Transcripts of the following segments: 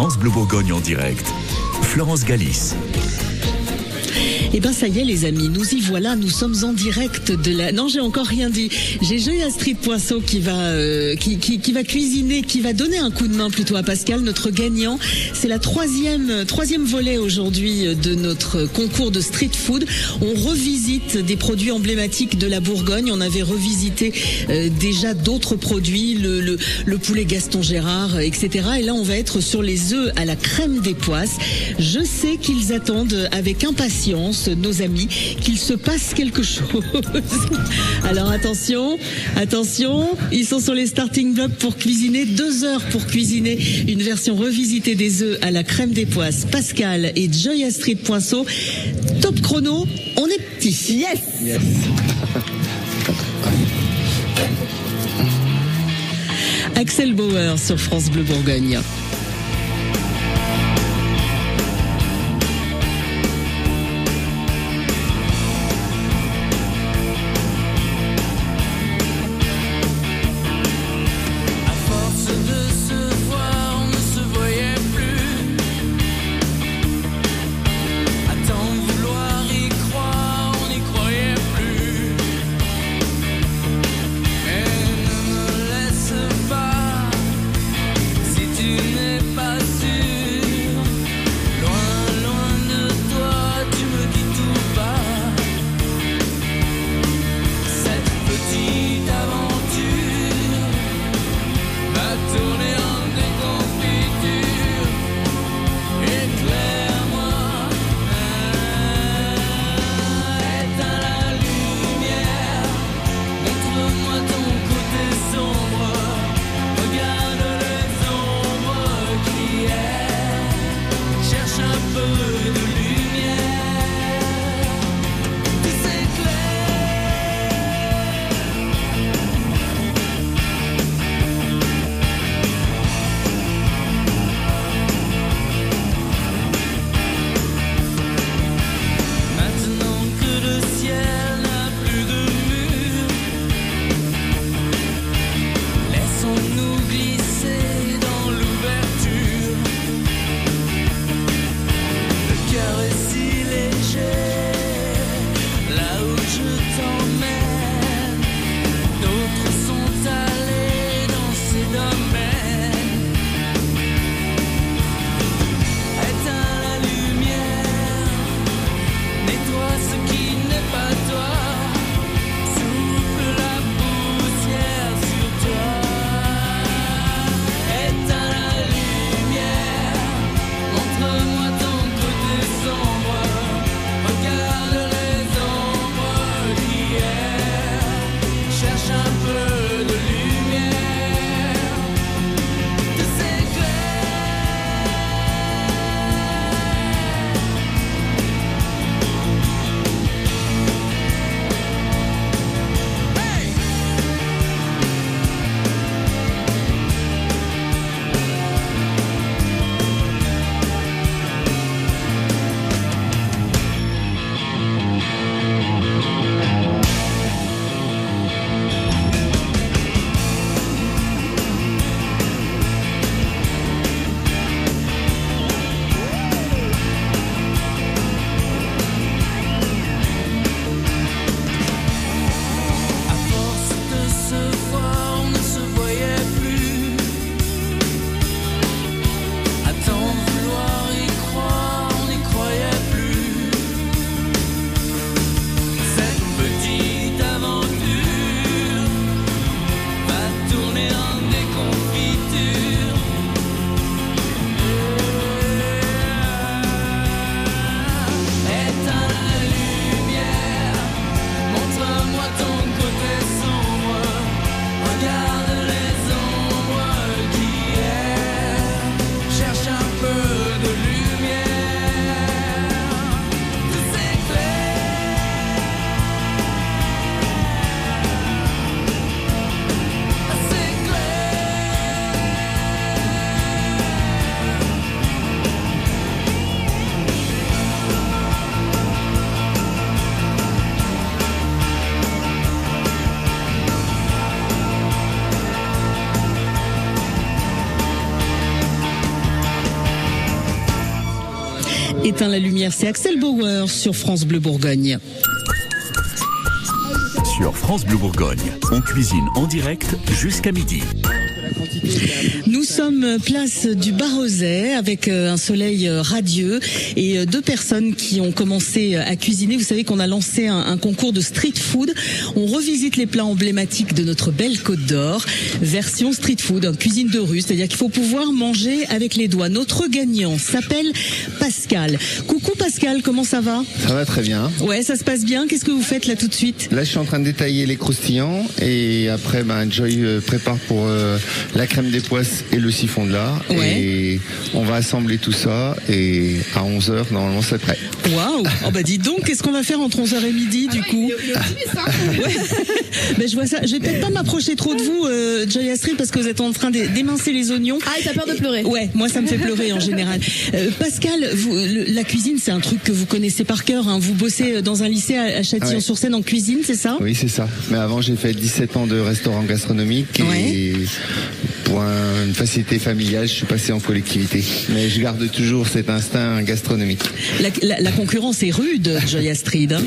France Bleu Bourgogne en direct. Florence Galis. Eh ben ça y est les amis, nous y voilà, nous sommes en direct de la. Non, j'ai encore rien dit. J'ai Joy Astrid Poisson qui va euh, qui, qui, qui, va cuisiner, qui va donner un coup de main plutôt à Pascal, notre gagnant. C'est la troisième troisième volet aujourd'hui de notre concours de street food. On revisite des produits emblématiques de la Bourgogne. On avait revisité euh, déjà d'autres produits, le, le, le poulet Gaston Gérard, etc. Et là, on va être sur les œufs à la crème des poisses. Je sais qu'ils attendent avec impatience nos amis, qu'il se passe quelque chose. Alors attention, attention, ils sont sur les starting blocks pour cuisiner deux heures pour cuisiner une version revisitée des œufs à la crème des poisses. Pascal et Joy Astrid Poinceau, top chrono, on est petit. Yes. yes. Axel Bauer sur France Bleu Bourgogne. La lumière, c'est Axel Bauer sur France Bleu Bourgogne. Sur France Bleu Bourgogne, on cuisine en direct jusqu'à midi. Sommes place du Barozet avec euh, un soleil euh, radieux et euh, deux personnes qui ont commencé à cuisiner. Vous savez qu'on a lancé un, concours de street food. On revisite les plats emblématiques de notre belle Côte d'Or, version street food, cuisine de rue, c'est-à-dire qu'il faut pouvoir manger avec les doigts. Notre gagnant s'appelle Pascal. Pascal, comment ça va Ça va très bien. Ouais, ça se passe bien. Qu'est-ce que vous faites là tout de suite Là, je suis en train de détailler les croustillants et après, ben, Joy prépare pour euh, la crème des poisses et le siphon de lard. Ouais. Et on va assembler tout ça et à 11h, normalement, c'est prêt. Waouh Oh bah dis donc, qu'est-ce qu'on va faire entre 11h et midi du coup Ouais. Ben, je vois ça. Je vais peut-être pas m'approcher trop de vous, euh, Joy Astrid, parce que vous êtes en train d'é- d'émincer les oignons. Ah, t'as peur de pleurer Ouais, moi ça me fait pleurer en général. Euh, Pascal, vous, le- la cuisine, c'est un truc que vous connaissez par cœur. Hein. Vous bossez dans un lycée à Châtillon-sur-Seine en cuisine, c'est ça? Oui, c'est ça. Mais avant, j'ai fait 17 ans de restaurant gastronomique et pour un- une facilité familiale, je suis passé en collectivité. Mais je garde toujours cet instinct gastronomique. la, la- la concurrence est rude, Joy Astrid. hein.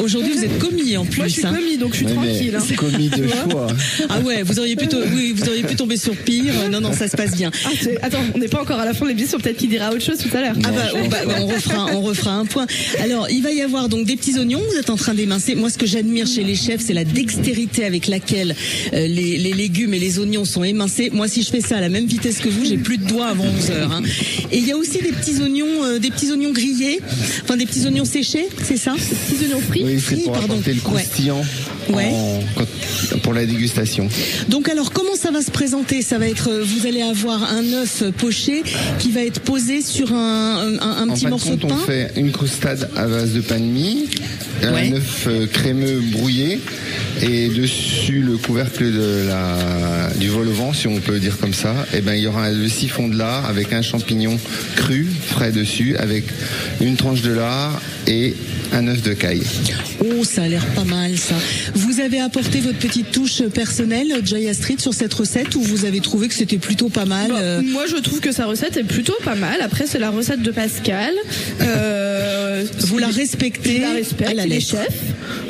Aujourd'hui, vous êtes commis en plus. Moi, je suis hein. commis, donc je suis tranquille. mais hein. commis de choix. Ah ouais, vous auriez pu, to- oui, vous auriez pu tomber sur pire. Non, non, ça se passe bien. Ah, Attends, on n'est pas encore à la fin de l'émission, peut-être qu'il dira autre chose tout à l'heure. Ah bah, on, bah, on refera, on refera un point. Alors, il va y avoir donc des petits oignons. Vous êtes en train d'émincer. Moi, ce que j'admire chez les chefs, c'est la dextérité avec laquelle euh, les, les légumes et les oignons sont émincés. Moi, si je fais ça à la même vitesse que vous, j'ai plus de doigts avant 11 heures. hein. Et il y a aussi des petits oignons, euh, des petits oignons grillés, enfin des petits oignons séchés, c'est ça? Petits oignons frits? Oui, c'est Oui, pour pardon. apporter le croustillant Ouais. en- quand- pour la dégustation. Donc alors comment ça va se présenter? Ça va être, euh, vous allez avoir un œuf poché qui va être posé sur un, un, un En petit morceau de pain. on fait une croustade à base de pain de mie, Ouais. un œuf euh, crémeux brouillé et dessus le couvercle de la, du vol au vent, si on peut dire comme ça. Et ben il y aura le siphon de lard avec un champignon cru frais dessus, avec une tranche de lard et un œuf de caille. Oh, ça a l'air pas mal ça. Vous avez apporté votre petite touche personnelle, Joy Astrid, sur cette recette ou vous avez trouvé que c'était plutôt pas mal Bon, euh, Moi, je trouve que sa recette est plutôt pas mal. Après, c'est la recette de Pascal. Euh, Vous la je respectez la respecte, à la lettre. chefs.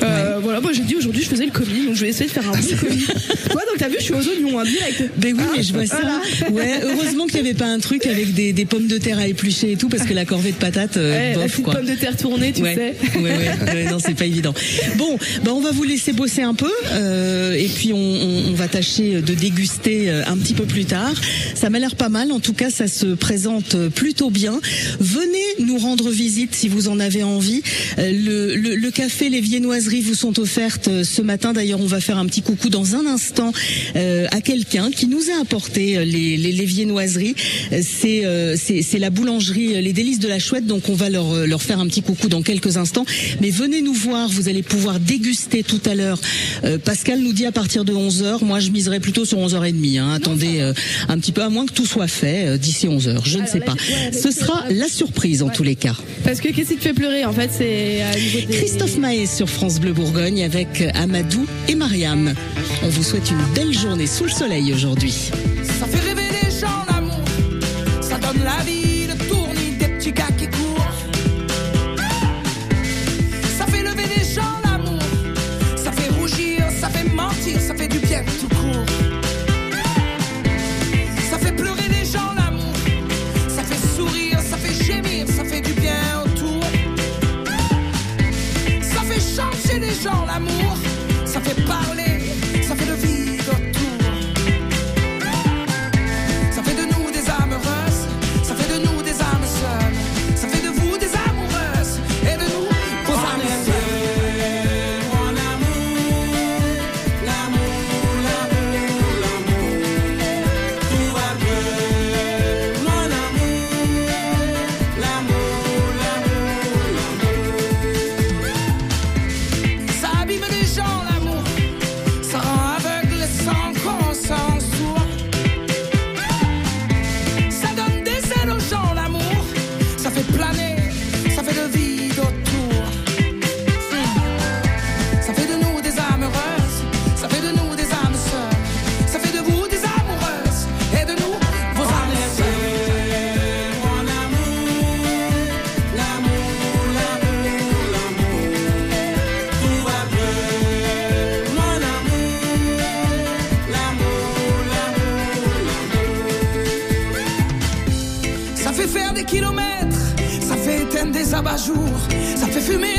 Euh, Voilà, moi j'ai dit aujourd'hui je faisais le commis, donc je vais essayer de faire un bon commis. ouais, donc t'as vu, je suis aux oignons, hein, direct. Ben oui, Ah, mais je vois ça. voilà. Ouais, heureusement qu'il n'y avait pas un truc avec des, des pommes de terre à éplucher et tout, parce que la corvée de patates, euh, Ouais, bof quoi. pomme de terre tournée, tu ouais. sais. Ouais, ouais, ouais, non, c'est pas évident. Bon, bah on va vous laisser bosser un peu, euh, et puis on, on- on va tâcher de déguster euh, un petit peu plus tard. Ça m'a l'air pas mal, en tout cas, ça se présente euh, plutôt bien. Venez nous rendre visite si vous en avez envie. Euh, Le, le, le café, les viennoiseries vous sont offertes euh, ce matin. D'ailleurs, on va faire un petit coucou dans un instant euh, à quelqu'un qui nous a apporté euh, les, les, les viennoiseries. C'est la boulangerie Les Délices de la Chouette, donc on va leur, leur faire un petit coucou dans quelques instants. Mais venez nous voir, vous allez pouvoir déguster tout à l'heure. Pascal nous dit à partir de 11h, moi je miserais plutôt sur 11h30. Hein. Attendez euh, un petit peu, à moins que tout soit fait euh, d'ici 11h, je ne sais là, pas. ouais, Ce sera la surprise en tous les cas. Parce que qu'est-ce qui te fait pleurer en fait C'est des... Christophe Maé sur France Bleu Bourgogne avec Amadou et Mariam. On vous souhaite une belle journée sous le soleil aujourd'hui. Ça fait rêver les gens l'amour, ça donne la vie, changer les gens l'amour,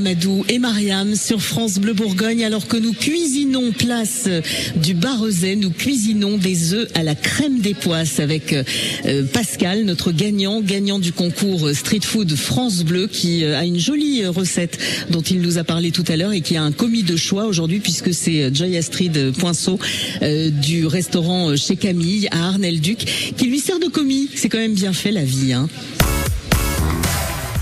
Amadou et Mariam sur France Bleu Bourgogne alors que nous cuisinons place du Barrezet, nous cuisinons des œufs à la crème des poisses avec euh, Pascal, notre gagnant, gagnant du concours Street Food France Bleu qui euh, a une jolie euh, recette dont il nous a parlé tout à l'heure et qui a un commis de choix aujourd'hui puisque c'est Joy Astrid Poinceau du restaurant chez Camille à Arnel-Duc qui lui sert de commis. C'est quand même bien fait la vie. Hein.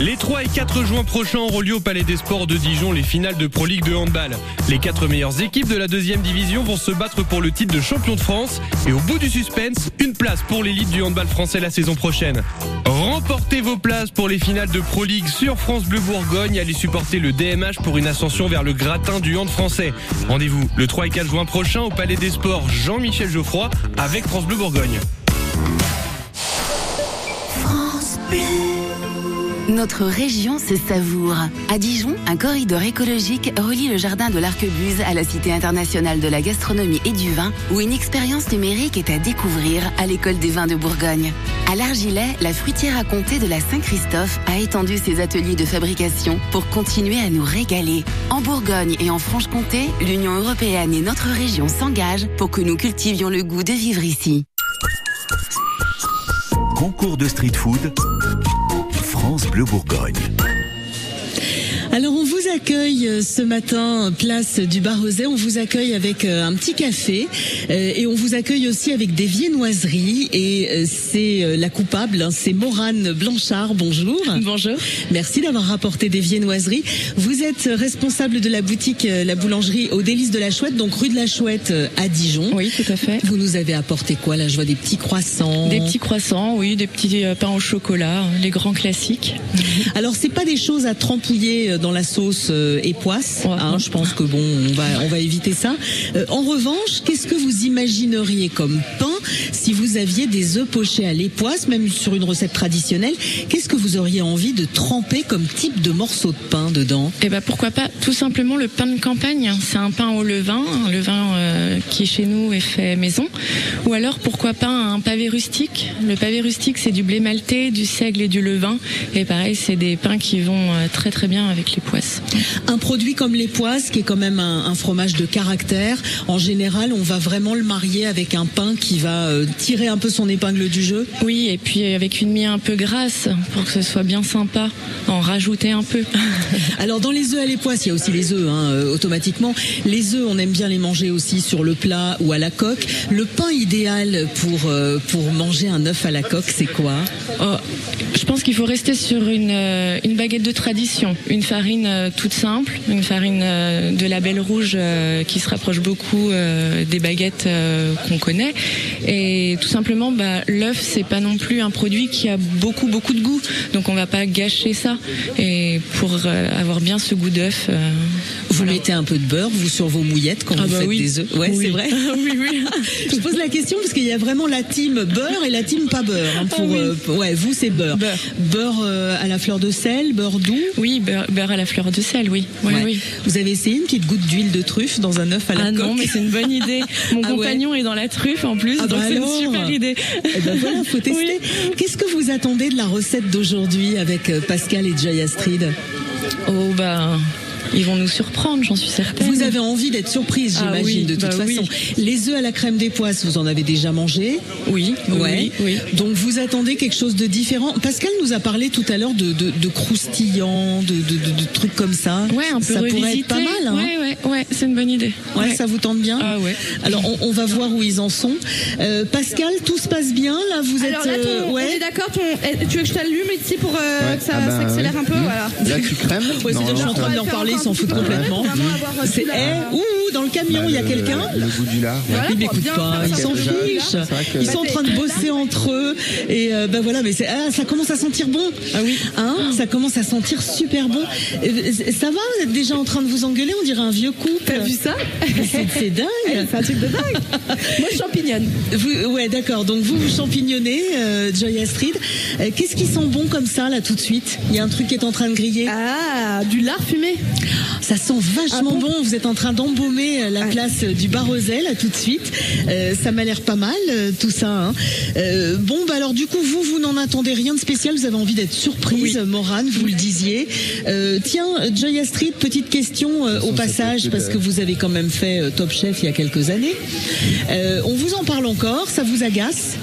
Les 3 et 4 juin prochains auront lieu au Palais des Sports de Dijon les finales de Pro League de handball. Les quatre meilleures équipes de la deuxième division vont se battre pour le titre de champion de France et au bout du suspense, une place pour l'élite du handball français la saison prochaine. Remportez vos places pour les finales de Pro League sur France Bleu Bourgogne. Allez supporter le DMH pour une ascension vers le gratin du hand français. Rendez-vous le 3 et 4 juin prochain au Palais des Sports Jean-Michel Geoffroy avec France Bleu Bourgogne. Notre région se savoure. À Dijon, un corridor écologique relie le jardin de l'Arquebuse à la Cité internationale de la gastronomie et du vin, où une expérience numérique est à découvrir à l'école des vins de Bourgogne. À l'Argilet, la fruitière à comté de la Saint-Christophe a étendu ses ateliers de fabrication pour continuer à nous régaler. En Bourgogne et en Franche-Comté, l'Union européenne et notre région s'engagent pour que nous cultivions le goût de vivre ici. Concours de street food. Bleu Bourgogne. Alors on vous accueille euh, ce matin place du Barrezet, on vous accueille avec euh, un petit café euh, et on vous accueille aussi avec des viennoiseries et c'est la coupable, hein, c'est Morane Blanchard, bonjour. Bonjour. Merci d'avoir rapporté des viennoiseries. Vous êtes responsable de la boutique La Boulangerie au Délice de la Chouette, donc rue de la Chouette à Dijon. Oui, tout à fait. Vous nous avez apporté quoi là? Je vois des petits croissants. Des petits croissants, oui, des petits pains au chocolat, hein, les grands classiques. Alors c'est pas des choses à trempouiller dans la sauce euh, et poisse. Hein, je pense que bon, on va on va éviter ça. Euh, en revanche, qu'est-ce que vous imagineriez comme pain si vous aviez des œufs pochés à l'époisse, même sur une recette traditionnelle? Qu'est-ce que vous auriez envie de tremper comme type de morceau de pain dedans? Et ben pourquoi pas? Tout simplement le pain de campagne. C'est un pain au levain, un levain euh, qui chez nous est fait maison. Ou alors pourquoi pas un pavé rustique? Le pavé rustique c'est du blé maltais, du seigle et du levain. Et pareil c'est des pains qui vont euh, très très bien avec les poisses. Un produit comme les poisses, qui est quand même un, un fromage de caractère, en général, on va vraiment le marier avec un pain qui va euh, tirer un peu son épingle du jeu. Oui et puis avec une mie un peu grasse pour que ce soit bien sympa. En rajouter un peu. Alors dans les œufs à l'époisse, il y a aussi les œufs hein, euh, automatiquement. Les œufs, on aime bien les manger aussi sur le plat ou à la coque. Le pain idéal pour euh, pour manger un œuf à la coque, c'est quoi? Oh, je pense qu'il faut rester sur une, une baguette de tradition, une farine toute simple, une farine euh, de la belle rouge euh, qui se rapproche beaucoup euh, des baguettes qu'on connaît. Et tout simplement, bah, l'œuf c'est pas non plus un produit qui a beaucoup beaucoup de goût, donc on va pas gâcher ça. Et pour avoir bien ce goût d'œuf, Vous voilà. mettez un peu de beurre, vous sur vos mouillettes quand Ah vous bah faites oui. des œufs. Ouais, Oui. c'est vrai. oui, oui. Je pose la question parce qu'il y a vraiment la team beurre et la team pas beurre. hein, pour, Ah oui. euh, pour- ouais, vous c'est beurre. Beurre. Beurre euh, à la fleur de sel, beurre doux. Oui, beurre, beurre à la fleur de sel, oui. Oui, Ouais. oui. Vous avez essayé une petite goutte d'huile de truffe dans un œuf à la Ah coque non, mais c'est une bonne idée. Mon Ah ouais. compagnon est dans la truffe en plus, Ah donc bah c'est une super idée. Eh ben voilà, faut tester. Oui. Qu'est-ce que vous attendez de la recette d'aujourd'hui avec euh, Pascal et Joy Astrid? Oh bah ils vont nous surprendre, j'en suis certaine. Vous avez envie d'être surprise, Ah j'imagine, oui, de toute bah oui. façon. Les œufs à la crème des poisses, vous en avez déjà mangé Oui, Ouais. oui, oui. Donc vous attendez quelque chose de différent. Pascal nous a parlé tout à l'heure de, de, de croustillant, de, de, de- de trucs comme ça. Ouais, un peu Ça pourrait être pas mal. Hein Ouais, ouais, ouais, c'est une bonne idée. Ouais, ça vous tente bien Ah ouais. Alors on, on va voir où ils en sont. Euh, Pascal, tout se passe bien là Vous êtes Alors là, ton- euh, on ouais. est d'accord, ton- eh, tu veux que je t'allume ici pour euh, Ouais. que ça Ah bah, s'accélère oui. un peu voilà. Là, tu crèmes Ouais, c'est-à-dire, je suis en train de leur parler, ils s'en foutent complètement. C'est eh, ouh, dans le camion, il y a quelqu'un. Le goût du lard. Ils m'écoutent pas, ils s'en fichent. Ils sont en train de bosser entre eux et ben voilà, mais c'est ah, ça commence à sentir bon. Ah oui, hein, ça commence à sentir super bon. Euh, Ça va, vous êtes déjà en train de vous engueuler, on dirait un vieux couple. T'as vu ça? C'est c'est dingue. C'est un truc de dingue. Moi, je champignonne. Vous, ouais, d'accord. Donc vous, vous champignonnez, euh, Joy Astrid. Euh, Qu'est-ce qui sent bon comme ça là tout de suite? Il y a un truc qui est en train de griller. Ah, du lard fumé. Ça sent vachement Ah bon bon. Vous êtes en train d'embaumer euh, la Ouais. place euh, du Bar-Rosel là tout de suite. Euh, ça m'a l'air pas mal euh, tout ça. hein. Euh, bon, bah alors du coup vous, vous n'en attendez rien de spécial. Vous avez envie d'être surprise, Oui. Morane, vous le disiez. Euh, tiens, Joy Astrid, petite question euh, au passage parce que vous avez quand même fait euh, Top Chef il y a quelques années. Euh, on vous en parle encore. Ça vous agace?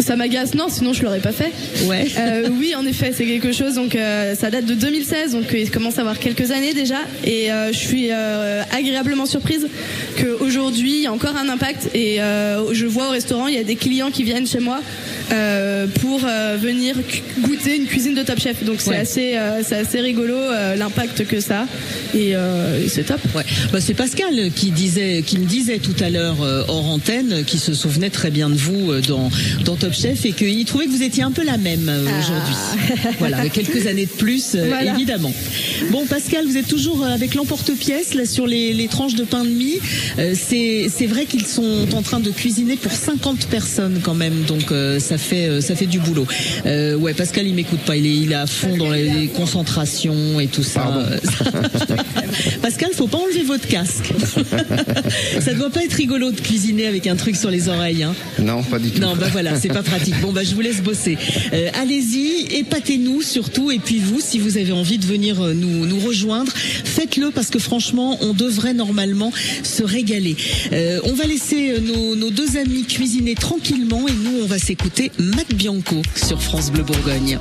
Ça m'agace, non, sinon je l'aurais pas fait. Ouais. Euh, oui, en effet, c'est quelque chose. Donc, euh, ça date de 2016, donc euh, il commence à avoir quelques années déjà. Et euh, je suis euh, agréablement surprise qu'aujourd'hui, il y a encore un impact. Et euh, je vois au restaurant, il y a des clients qui viennent chez moi pour euh, venir goûter une cuisine de Top Chef. Donc, c'est Ouais. assez, euh, c'est assez rigolo euh, l'impact que ça. Et, euh, et c'est top. Ouais. Bah, c'est Pascal qui disait, qui me disait tout à l'heure euh, hors antenne, qui se souvenait très bien de vous euh, dans, dans Top Chef et qu'il trouvait que vous étiez un peu la même euh, aujourd'hui. voilà, avec quelques années de plus, euh, Voilà. évidemment. Bon, Pascal, vous êtes toujours euh, avec l'emporte-pièce là sur les, les tranches de pain de mie. Euh, c'est, c'est vrai qu'ils sont en train de cuisiner pour 50 personnes quand même, donc euh, ça fait, euh, ça fait du boulot. Euh, ouais, Pascal, il m'écoute pas, il est, il est à fond dans les, concentrations et tout ça. Pascal, faut pas enlever votre casque. ça doit pas être rigolo de cuisiner avec un truc sur les oreilles. Hein. Non, pas du tout. Non, bah voilà, c'est pas pratique. Bon, bah je vous laisse bosser. Euh, Allez-y, épatez-nous surtout. Et puis vous, si vous avez envie de venir nous, nous rejoindre, faites-le parce que franchement, on devrait normalement se régaler. Euh, on va laisser nos, nos deux amis cuisiner tranquillement et nous, on va s'écouter Mac Bianco sur France Bleu Bourgogne.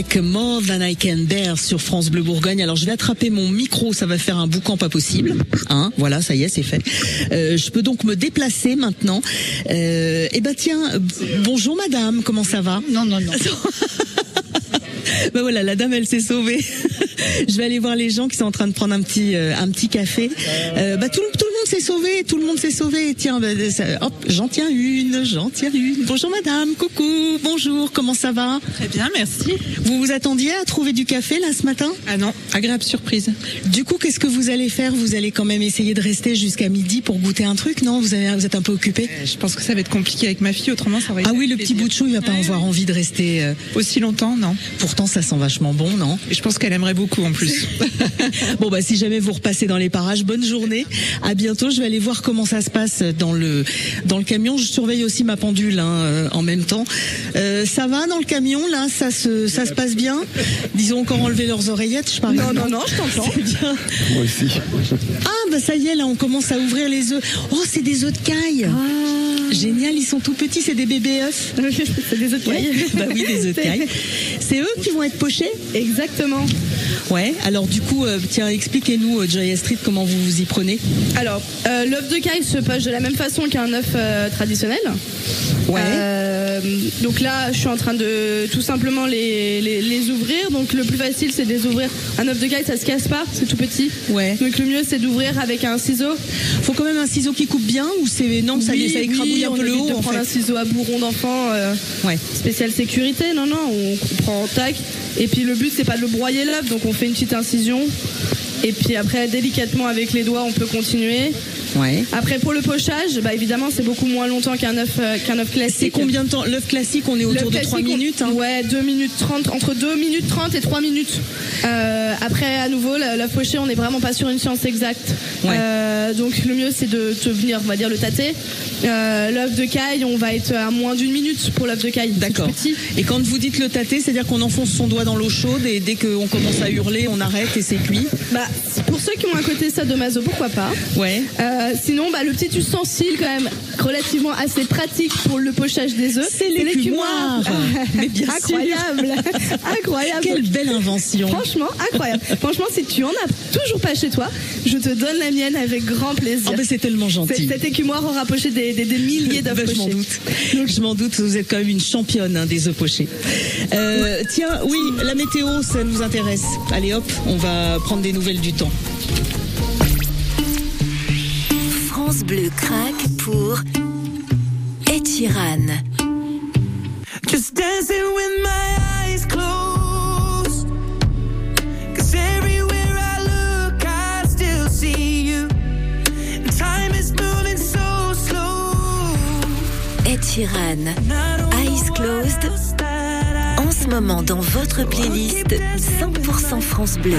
Avec More Than I Can Bear sur France Bleu Bourgogne. Alors je vais attraper mon micro, ça va faire un boucan pas possible. Hein, voilà, ça y est, c'est fait. Euh, je peux donc me déplacer maintenant. Euh, eh ben tiens, bonjour madame, comment ça va? Non, non, non. Ben voilà, la dame, elle s'est sauvée. je vais aller voir les gens qui sont en train de prendre un petit euh, un petit café. Euh, bah tout, le- tout s'est sauvé, tout le monde s'est sauvé. Tiens, bah, ça- hop, j'en tiens une, j'en tiens une. Bonjour madame, coucou, bonjour, comment ça va? Très bien, merci. Vous vous attendiez à trouver du café là ce matin? Ah non, agréable surprise. Du coup, qu'est-ce que vous allez faire? Vous allez quand même essayer de rester jusqu'à midi pour goûter un truc, non? Vous, avez, vous êtes un peu occupé? Euh, Je pense que ça va être compliqué avec ma fille, autrement ça va être Ah oui, le petit bout de chou, il va pas Ouais, avoir envie de rester. euh, Aussi longtemps, non. Pourtant, ça sent vachement bon, non? Et je pense qu'elle aimerait beaucoup en plus. Bon bah si jamais vous repassez dans les parages, bonne journée. À bientôt. Je vais aller voir comment ça se passe dans le dans le camion. Je surveille aussi ma pendule hein, euh, en même temps. Euh, ça va dans le camion là? Ça se ça se passe bien? Ils ont encore enlevé leurs oreillettes, je parie. Non, non, non, je t'entends. Bien. Moi aussi. Ah bah ça y est là, on commence à ouvrir les œufs. Oh c'est des œufs de caille. Génial, ils sont tout petits, c'est des bébés œufs. C'est des œufs de caille. bah oui, des œufs de caille. C'est eux qui vont être pochés? Exactement. Ouais. Alors du coup, euh, tiens, expliquez-nous, euh, Joya Street, comment vous vous y prenez. Alors, euh, l'œuf de caille se poche de la même façon qu'un œuf euh, traditionnel. Ouais. Euh, donc là, je suis en train de tout simplement les, les, les ouvrir. Donc le plus facile, c'est de les ouvrir. Un œuf de caille, ça se casse pas, c'est tout petit. Ouais. Donc le mieux, c'est d'ouvrir avec un ciseau. Faut quand même un ciseau qui coupe bien ou c'est non ça, Oui, ça écrabouille oui, un peu le haut de en prendre un ciseau à bourron d'enfant. Ouais. spécial sécurité, non, non, on prend tac. Et puis le but, c'est pas de le broyer l'œuf, donc on fait une petite incision. Et puis après, délicatement avec les doigts, on peut continuer. Ouais. Après, pour le pochage, bah évidemment, c'est beaucoup moins longtemps qu'un œuf, euh, qu'un œuf classique. C'est combien de temps L'œuf classique, on est autour de 3 classique, on- minutes. hein. Ouais, 2 minutes 30, entre 2 minutes 30 et 3 minutes. Euh, après, à nouveau, l'œuf poché, on n'est vraiment pas sur une science exacte. Ouais. Euh, donc le mieux, c'est de, de venir, on va dire, le tâter. L'œuf de caille, on va être à moins d'une minute pour l'œuf de caille. D'accord. Et quand vous dites le tâter, c'est-à-dire qu'on enfonce son doigt dans l'eau chaude et dès qu'on commence à hurler, on arrête et c'est cuit. Bah, pour ceux qui ont un côté sadomaso, pourquoi pas Ouais. Euh, sinon, bah, le petit ustensile quand même relativement assez pratique pour le pochage des œufs, C'est l'écumoire. Mais bien sûr. incroyable, incroyable. Quelle belle invention. Franchement, incroyable. Franchement, si tu en as toujours pas chez toi, je te donne la mienne avec grand plaisir. Oh, ben, c'est tellement gentil. Cet écumoire aura poché des, des- des milliers d'œufs Ben, je m'en pochés. doute. Je m'en doute, vous êtes quand même une championne hein, des œufs pochés. Euh, tiens, oui, la météo, ça nous intéresse. Allez hop, on va prendre des nouvelles du temps. France Bleu craque pour Sheeran. Just dancing with my eyes closed. Cause everywhere I look, I still see you. And time is moving so slow. Ed Sheeran. And I don't know Eyes closed. En ce moment dans votre playlist 100% France Bleu.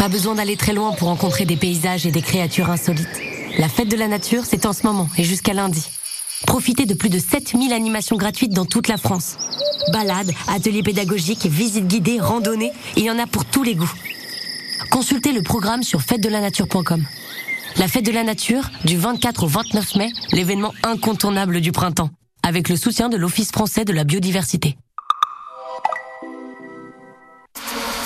Pas besoin d'aller très loin pour rencontrer des paysages et des créatures insolites. La fête de la nature, c'est en ce moment et jusqu'à lundi. Profitez de plus de 7000 animations gratuites dans toute la France. Balades, ateliers pédagogiques, visites guidées, randonnées, il y en a pour tous les goûts. Consultez le programme sur fête-de-la-nature.com. La fête de la nature, du 24 au 29 mai, l'événement incontournable du printemps, avec le soutien de l'Office français de la biodiversité.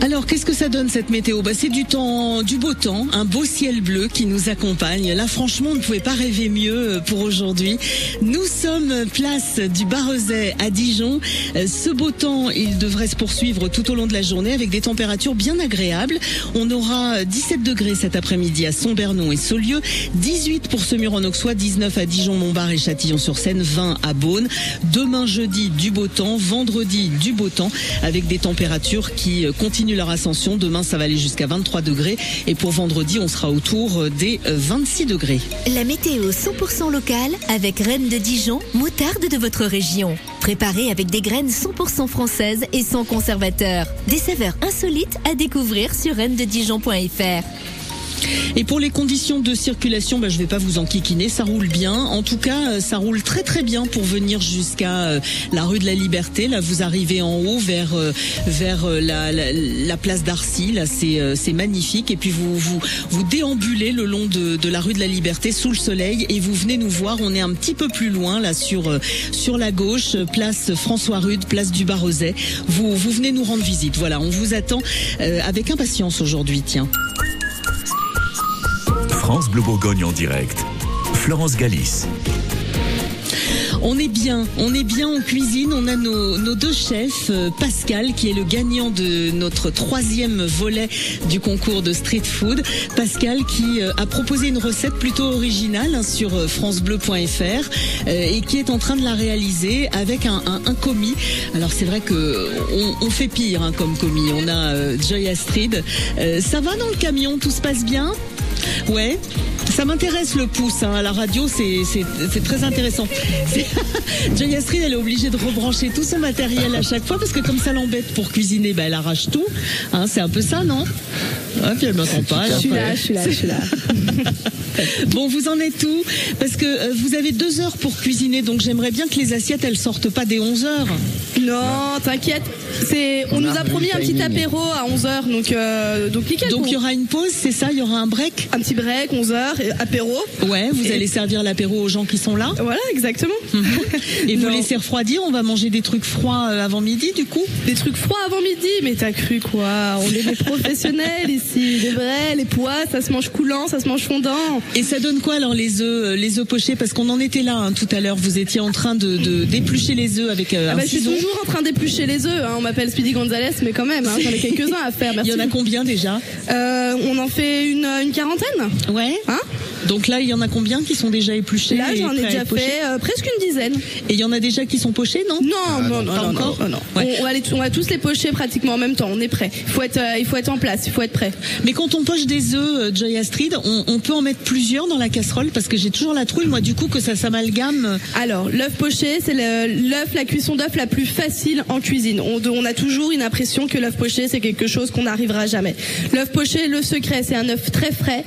Alors, qu'est-ce que ça donne cette météo? Bah, C'est du temps, du beau temps, un beau ciel bleu qui nous accompagne. Là, franchement, on ne pouvait pas rêver mieux euh, pour aujourd'hui. Nous sommes place du Barrezet à Dijon. Euh, Ce beau temps, il devrait se poursuivre tout au long de la journée avec des températures bien agréables. On aura 17 degrés cet après-midi à Sombernon et Saulieu, 18 pour Semur-en-Auxois, 19 à Dijon, Montbard et Châtillon-sur-Seine, 20 à Beaune. Demain jeudi, du beau temps. Vendredi, du beau temps avec des températures qui euh, continuent leur ascension. Demain, ça va aller jusqu'à 23 degrés. Et pour vendredi, on sera autour euh, des euh, 26 degrés. La météo 100% locale avec Reine de Dijon, moutarde de votre région. Préparée avec des graines 100% françaises et sans conservateur. Des saveurs insolites à découvrir sur reine-de-dijon.fr. Et pour les conditions de circulation, bah, je vais pas vous enquiquiner, ça roule bien. En tout cas, euh, ça roule très très bien pour venir jusqu'à euh, la rue de la Liberté. Là, vous arrivez en haut vers euh, vers la, la, la place d'Arcy. Là, c'est c'est magnifique. Et puis vous vous vous déambulez le long de, de la rue de la Liberté sous le soleil et vous venez nous voir. On est un petit peu plus loin là sur sur la gauche, place François Rude, place du Barrezet. Vous vous venez nous rendre visite. Voilà, on vous attend avec impatience aujourd'hui. Tiens. France Bleu Bourgogne en direct. Florence Galis. On est bien, on est bien en cuisine. On a nos, deux chefs, euh, Pascal qui est le gagnant de notre troisième volet du concours de street food. Pascal qui euh, a proposé une recette plutôt originale hein, sur euh, francebleu.fr et qui est en train de la réaliser avec un, commis. Alors c'est vrai que on, on fait pire hein, comme commis. On a Joy Astrid. Ça va dans le camion, tout se passe bien? Ouais. Ça m'intéresse le pouce hein, la radio, c'est très intéressant. Joy Astrid, elle est obligée de rebrancher tout son matériel à chaque fois parce que comme ça l'embête pour cuisiner, bah, elle arrache tout. Hein, c'est un peu ça, non? Ah, puis elle m'entend pas. Je suis là, je suis là, je suis là. Bon, vous en êtes où? Parce que euh, vous avez deux heures pour cuisiner, donc j'aimerais bien que les assiettes, elles sortent pas dès 11 heures. Non, t'inquiète. C'est, on, On nous a a promis un petit apéro à 11h, donc, euh, donc nickel. Donc il y aura une pause, c'est ça? Il y aura un break? Un petit break, 11h, apéro. Ouais, vous Et- allez servir l'apéro aux gens qui sont là? Voilà, exactement. Et vous Non. laissez refroidir, on va manger des trucs froids euh, avant midi du coup? Des trucs froids avant midi, mais t'as cru quoi? On est des professionnels ici, des vrais, les pois, ça se mange coulant, ça se mange fondant. Et ça donne quoi alors les œufs, euh, les œufs pochés? Parce qu'on en était là hein, tout à l'heure. Vous étiez en train de, de d'éplucher les œufs avec euh, Ah un bah, je suis toujours en train d'éplucher les œufs. hein. On m'appelle Speedy Gonzalez, mais quand même, hein, j'en ai quelques-uns à faire. Il Merci. y en a combien déjà? Euh, On en fait une, une quarantaine. Ouais. Hein? Donc là, il y en a combien qui sont déjà épluchés Là, j'en ai déjà fait euh, presque une dizaine. Et il y en a déjà qui sont pochés, non? Non, non, non, pas non, encore non, non, non. Ouais. On, on va les- on va tous les pocher pratiquement en même temps. On est prêt. Il faut être, euh, il faut être en place. Il faut être prêt. Mais quand on poche des œufs, euh, Joy Astrid, on, peut en mettre plusieurs dans la casserole parce que j'ai toujours la trouille, moi, du coup, que ça s'amalgame. Alors, l'œuf poché, c'est l'œuf, la cuisson d'œuf la plus facile en cuisine. On, on a toujours une impression que l'œuf poché, c'est quelque chose qu'on n'arrivera jamais. L'œuf poché, le secret, c'est un œuf très frais,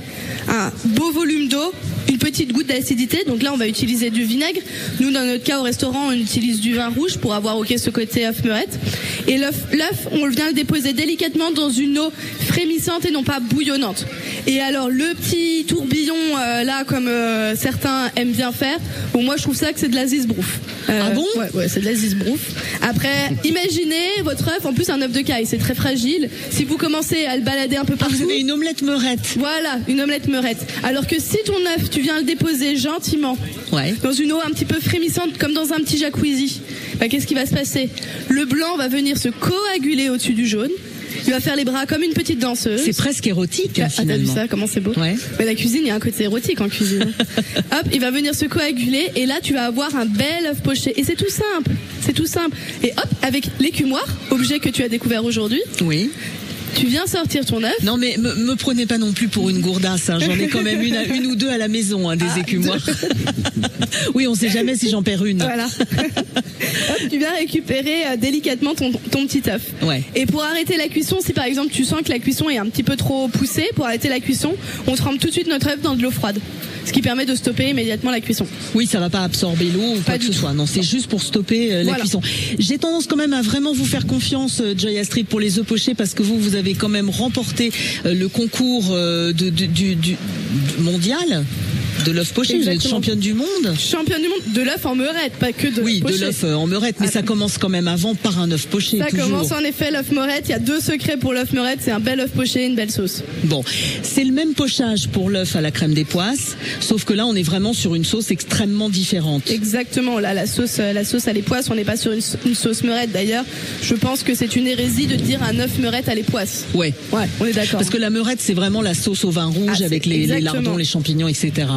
un beau volume d'eau, une petite goutte d'acidité. Donc là, on va utiliser du vinaigre. Nous, dans notre cas, au restaurant, on utilise du vin rouge pour avoir ok ce côté œuf meurette. Et l'œuf, on vient le déposer délicatement dans une eau frémissante et non pas bouillonnante. Et alors, le petit tourbillon euh, là, comme euh, certains aiment bien faire, bon, moi, je trouve ça que c'est de la zizbrouf. Euh, Ah bon? Ouais, ouais, c'est de la zizbrouf. Après, imaginez votre œuf, en plus un œuf de caille, c'est très fragile. Si vous commencez à le balader un peu Ah, partout, vous avez une omelette meurette. voilà, une omelette meurette. Alors que si ton œuf, tu viens le déposer gentiment Ouais. dans une eau un petit peu frémissante, comme dans un petit jacuzzi, bah, qu'est-ce qui va se passer? Le blanc va venir se coaguler au-dessus du jaune. Il va faire les bras comme une petite danseuse. C'est presque érotique, Ah, t'as vu ça Comment c'est beau Ouais. Mais La cuisine, il y a un côté érotique en cuisine. Hop, il va venir se coaguler et là, tu vas avoir un bel œuf poché. Et c'est tout simple. C'est tout simple. Et hop, avec l'écumoire, objet que tu as découvert aujourd'hui, Oui. Tu viens sortir ton œuf. Non, mais me, me prenez pas non plus pour une gourdasse. hein. J'en ai quand même une, une ou deux à la maison, hein, des Ah, écumoires. oui, on sait jamais si j'en perds une. Voilà. Hop, tu viens récupérer euh, délicatement ton, ton petit œuf. Ouais. Et pour arrêter la cuisson, si par exemple tu sens que la cuisson est un petit peu trop poussée, pour arrêter la cuisson, on trempe tout de suite notre œuf dans de l'eau froide. Ce qui permet de stopper immédiatement la cuisson. Oui, ça va pas absorber l'eau ou quoi Pas que du ce soit. Non, c'est juste pour stopper euh, la cuisson. J'ai tendance quand même à vraiment vous faire confiance, euh, Joy Astrid, pour les œufs pochés parce que vous, vous avez quand même remporté euh, le concours euh, du mondial. De l'œuf poché. Vous êtes championne du monde. Championne du monde de l'œuf en meurette, pas que de Oui, l'œuf de poché. l'œuf euh, en meurette, mais ça commence quand même avant par un œuf poché. Ça toujours. commence en effet l'œuf meurette. Il y a deux secrets pour l'œuf meurette. C'est un bel œuf poché et une belle sauce. Bon, c'est le même pochage pour l'œuf à la crème des poisses, sauf que là on est vraiment sur une sauce extrêmement différente. Exactement. Là, la sauce, euh, la sauce à les poisses, on n'est pas sur une, sa- une sauce meurette. D'ailleurs, je pense que c'est une hérésie de dire un œuf meurette à les poisses. Ouais. Ouais, on est d'accord. Parce que la meurette, c'est vraiment la sauce au vin rouge Ah, avec les, les lardons, les champignons, etc.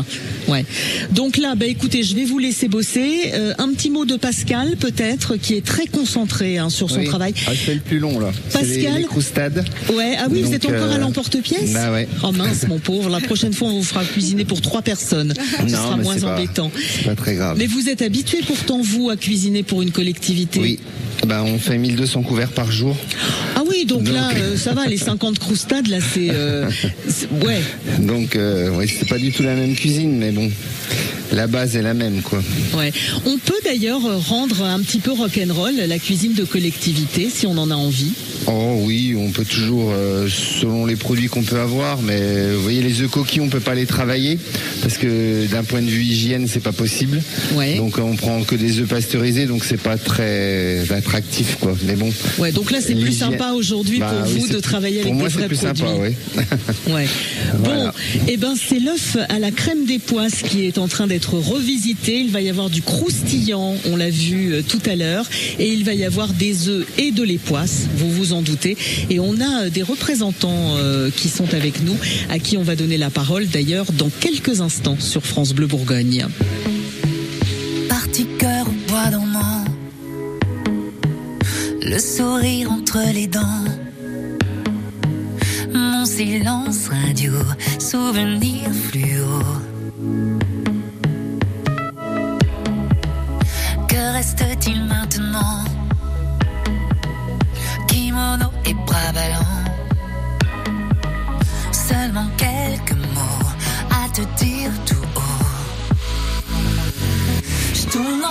Ouais. Donc là, bah écoutez, je vais vous laisser bosser. Euh, un petit mot de Pascal, peut-être, qui est très concentré hein, sur son Oui. travail. Ah, c'est le plus long là. C'est les- Pascal les croustades. Ouais, ah oui, vous êtes encore à euh, l'emporte-pièce Bah ouais. Oh mince, mon pauvre. La prochaine fois, on vous fera cuisiner pour trois personnes. Ce Non, sera mais moins pas- embêtant. C'est pas très grave. Mais vous êtes habitué pourtant, vous, à cuisiner pour une collectivité Oui. Bah, on fait 1200 couverts par jour. Oui, donc, Donc- là, euh, ça va, les 50 croustades, là, c'est... euh, ouais, Donc, euh, oui, c'est pas du tout la même cuisine, mais bon, la base est la même, quoi. ouais. On peut d'ailleurs rendre un petit peu rock'n'roll la cuisine de collectivité, si on en a envie. Oh oui, on peut toujours, euh, selon les produits qu'on peut avoir, mais vous voyez, les œufs coquilles, on peut pas les travailler, parce que d'un point de vue hygiène, c'est pas possible. Donc, on prend que des œufs pasteurisés, donc c'est pas très attractif, quoi. Mais bon. Ouais, donc là, c'est plus sympa aujourd'hui Bah pour oui, vous de travailler avec pour moi, des c'est vrais plus produits. sympa, oui. Ouais. Bon, Voilà. eh ben c'est l'œuf à la crème des poisses qui est en train d'être revisité. Il va y avoir du croustillant, on l'a vu euh, tout à l'heure, et il va y avoir des œufs et de les poisses, vous vous en doutez. Et on a euh, des représentants euh, qui sont avec nous, à qui on va donner la parole d'ailleurs dans quelques instants sur France Bleu Bourgogne. Parti cœur au bois dormant, le sourire entre les dents, mon silence radio, souvenir fluo. Que reste-t-il maintenant? Et bras ballants, seulement quelques mots à te dire tout haut. Je tourne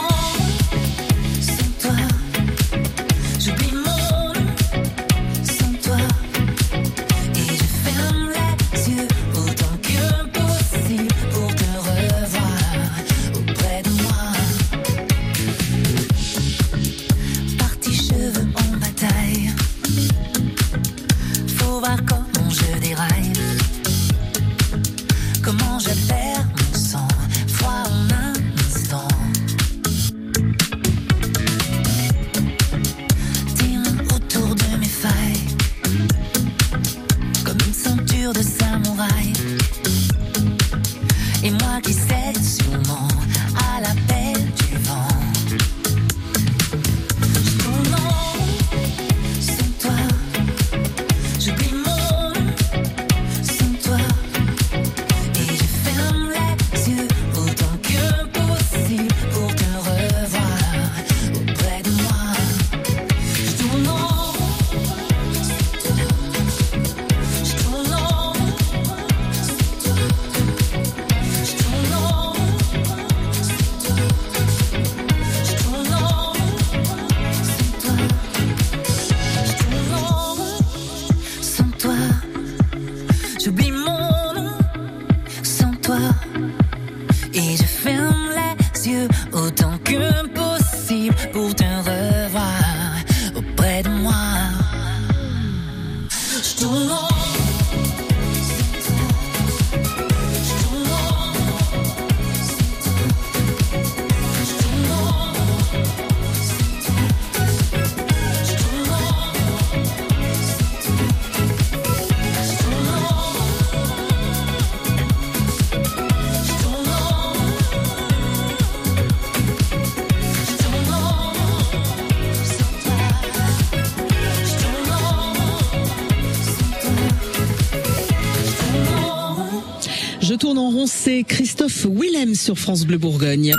Je tourne en rond, c'est Christophe Willem sur France Bleu Bourgogne.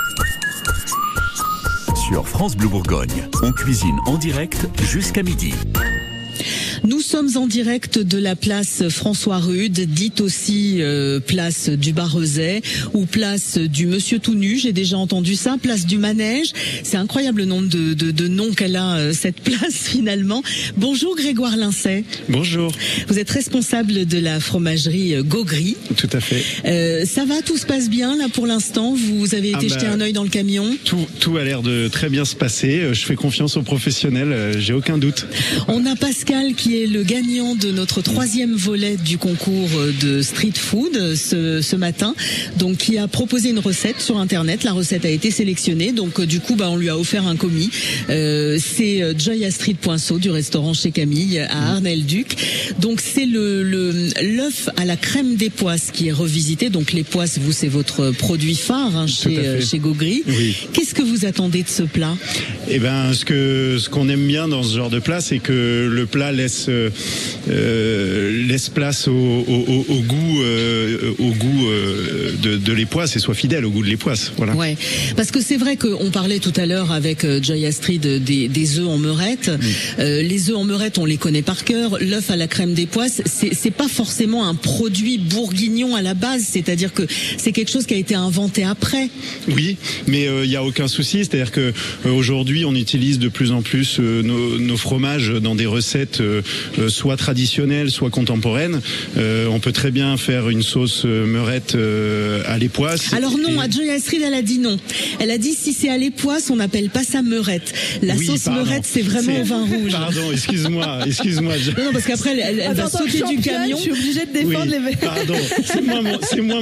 Sur France Bleu Bourgogne, on cuisine en direct jusqu'à midi. Nous sommes en direct de la place François Rude, dite aussi euh, place du Barrezet ou place du Monsieur tout nu. J'ai déjà entendu ça, place du Manège. C'est incroyable le nombre de, de, de noms qu'elle a euh, cette place finalement. Bonjour Grégoire Lincet. Bonjour. Vous êtes responsable de la fromagerie euh, Gaugry. Tout à fait. Euh, ça va, tout se passe bien là pour l'instant? Vous avez été Ah bah, jeter un œil dans le camion? Tout, tout a l'air de très bien se passer. Euh, Je fais confiance aux professionnels, euh, j'ai aucun doute. On a Pascal qui est le gagnant de notre troisième volet du concours de street food ce, ce matin, donc qui a proposé une recette sur internet. La recette a été sélectionnée, donc euh, du coup, bah, on lui a offert un commis. Euh, c'est euh, Joy à Street Poinceau du restaurant chez Camille à Arnel-Duc. Donc c'est le le- l'œuf à la crème des poisses qui est revisité. Donc les poisses, vous, c'est votre produit phare hein, chez, euh, chez Gaugry. Oui. Qu'est-ce que vous attendez de ce plat? Eh ben, ce que ce qu'on aime bien dans ce genre de plat, c'est que le plat laisse euh, laisse place au, au, au- goût euh, au goût euh, de, de l'époisse et soit fidèle au goût de l'époisse. Voilà. Ouais, parce que c'est vrai qu'on parlait tout à l'heure avec euh, Joy Astrid des, des œufs en meurette. Euh, les œufs en meurette, on les connaît par cœur. L'œuf à la crème des poisses, c'est pas forcément un produit bourguignon à la base. C'est-à-dire que c'est quelque chose qui a été inventé après. Oui, mais il n'y a aucun souci. C'est-à-dire que euh, aujourd'hui, on utilise de plus en plus euh, nos, nos fromages dans des recettes euh, euh, soit traditionnelles, soit contemporaines. Euh, on peut très bien faire une sauce euh, meurette euh, à l'époisse. Alors non, à Joy Astrid, elle a dit non. Elle a dit si c'est à l'époisse, on n'appelle pas ça meurette. La Oui, sauce pardon. meurette, c'est vraiment au vin rouge. Pardon, excuse-moi, excuse-moi. je- Non, non, parce qu'après, elle, elle- va sauter du camion. Je suis obligée de défendre Oui, les pardon, c'est moi,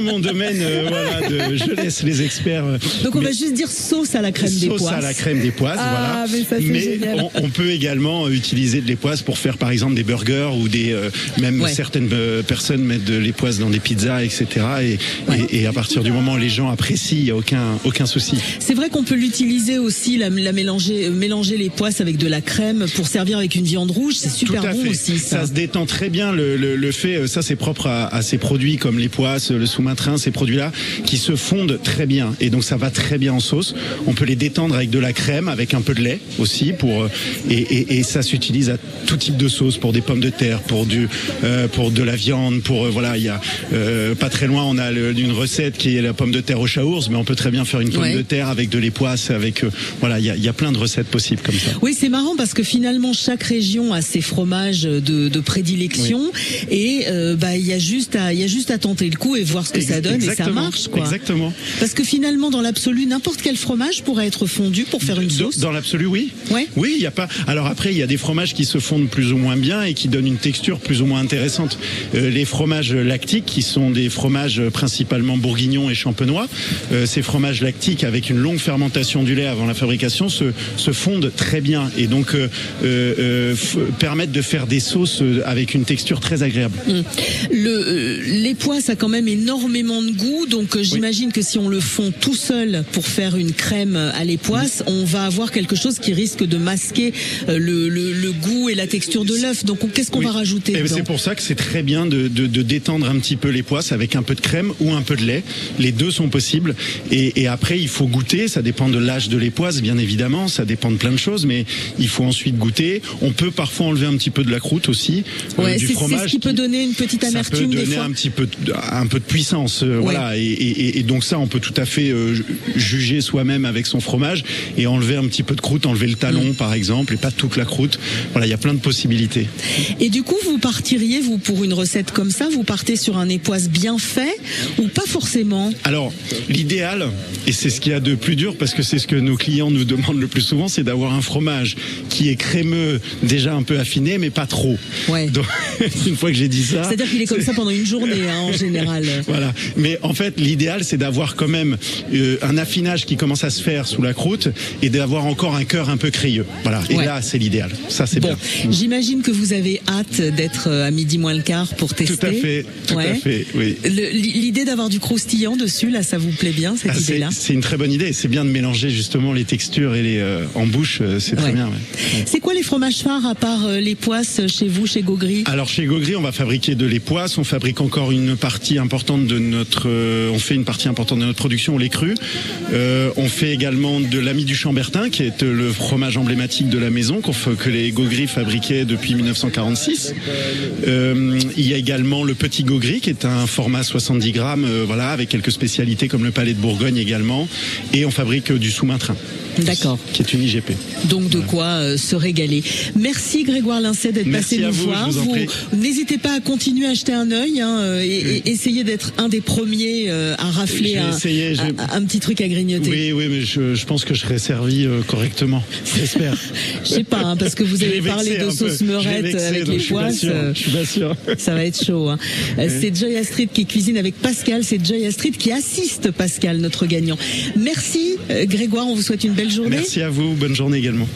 moi mon domaine. euh, voilà, de- je laisse les experts. euh, Donc on mais- va juste dire sauce à la crème des sauce poisses. à la crème des poisses, Ah, voilà. mais ça, c'est génial. on, on peut également utiliser de l'époisse pour faire par exemple des burgers ou des euh, même Ouais. certaines euh, personnes mettent de l'époisse dans des pizzas, etc. Et, et, et à partir du moment où les gens apprécient, il n'y a aucun aucun souci. C'est vrai qu'on peut l'utiliser aussi, la, la mélanger, euh, mélanger les poisses avec de la crème pour servir avec une viande rouge. C'est super bon fait. aussi. Ça. Ça se détend très bien. Le, le, le fait, ça c'est propre à, à ces produits comme les poisses, le sous-marin, ces produits-là qui se fondent très bien. Et donc ça va très bien en sauce. On peut les détendre avec de la crème, avec un peu de lait aussi pour et, et, et ça s'utilise à tout type de sauce pour des pommes de terre, pour du euh, pour de la viande, pour euh, voilà il y a euh, pas très loin on a le- une recette qui est la pomme de terre au chaours, mais on peut très bien faire une pomme Ouais. de terre avec de l'époisse, avec voilà il y a, il y a plein de recettes possibles comme ça. Oui, c'est marrant parce que finalement chaque région a ses fromages de, de prédilection et bah il y a juste à il y a juste à tenter le coup et voir ce que ça donne et ça marche quoi. Exactement. Parce que finalement dans l'absolu n'importe quel fromage pourrait être fondu pour faire une sauce. Dans l'absolu, oui. Ouais. Oui, il y a pas. Alors après, il y a des fromages qui se fondent plus ou moins bien et qui donnent une texture plus ou moins intéressante. Euh, les fromages lactiques, qui sont des fromages principalement bourguignons et champenois, euh, ces fromages lactiques avec une longue fermentation du lait avant la fabrication se, se fondent très bien et donc euh, permettent de faire des sauces avec une texture très agréable. Le euh, les pois ça a quand même énormément de goût donc j'imagine que si on le fond tout seul pour faire une crème à l'époisse, on va avoir quelque chose qui risque de masquer le, le, le goût et la texture de l'œuf. Donc on- qu'est-ce qu'on Oui. va rajouter Eh ben, C'est pour ça que c'est très bien de, de, de détendre un petit peu les poisses avec un peu de crème ou un peu de lait. Les deux sont possibles. Et, et après, il faut goûter. Ça dépend de l'âge de l'époisse, bien évidemment. Ça dépend de plein de choses, mais il faut ensuite goûter. On peut parfois enlever un petit peu de la croûte aussi euh, Ouais, du c'est c'est fromage. ce qui peut donner une petite ça peut amertume des donner fois. un petit peu de, un peu de puissance euh, voilà et, et- et donc ça on peut tout à fait euh, ju- juger soi-même avec son fromage et enlever un petit peu de croûte enlever le talon Mm. par exemple et pas toute la croûte voilà il y a plein de possibilités Et du coup, vous partiriez, vous, pour une recette comme ça, vous partez sur un époisse bien fait ou pas forcément? Alors, l'idéal, et c'est ce qu'il y a de plus dur parce que c'est ce que nos clients nous demandent le plus souvent, c'est d'avoir un fromage qui est crémeux, déjà un peu affiné, mais pas trop. Donc, une fois que j'ai dit ça. C'est-à-dire qu'il est comme ça pendant une journée, hein, en général. Voilà. Mais en fait, l'idéal, c'est d'avoir quand même euh, un affinage qui commence à se faire sous la croûte et d'avoir encore un cœur un peu crayeux. Voilà. Et Ouais. là, c'est l'idéal. Ça, c'est Bon, bien. j'imagine que vous avez hâte d'être euh, à midi moins le quart pour tester. Tout à fait. Tout Ouais. à fait. Oui. Le- L'idée d'avoir du croustillant dessus, là, ça vous plaît bien, cette Ah, idée-là? c'est une très bonne idée. C'est bien de mélanger justement les textures et les euh, en bouche. euh, C'est très Ouais. bien. ouais. C'est quoi les fromages phares à part euh, les poisses chez vous, chez Gaugry Alors chez Gaugry, on va fabriquer de l'époisse, on fabrique encore une partie importante de notre, euh, on fait une partie importante de notre production au lait cru. Euh, on fait également de l'ami du Chambertin, qui est le fromage emblématique de la maison qu'on que les Gaugry fabriquaient depuis 1946. Euh, il y a également le petit Gogri qui est un format 70 grammes, euh, voilà, avec quelques spécialités comme le Palais de Bourgogne également. Et on fabrique euh, du sous-main train. D'accord. Qui est une IGP. Donc de quoi euh, se régaler. Merci Grégoire Lincet d'être passé nous vous, voir. vous. N'hésitez pas à continuer à jeter un œil hein, euh, et, et essayez d'être un des premiers euh, à rafler un, essayé, j'ai- un- un petit truc à grignoter. Oui, oui, mais je, je pense que je serai servi euh, correctement. J'espère. Je sais pas, hein, parce que vous avez parlé de sauce meurette avec les euh, Je suis pas sûr. Ça va être chaud. Hein. C'est Joy Astrid qui cuisine avec Pascal. C'est Joy Astrid qui assiste Pascal, notre gagnant. Merci Grégoire, on vous souhaite une belle journée. Merci à vous. Bonne journée également.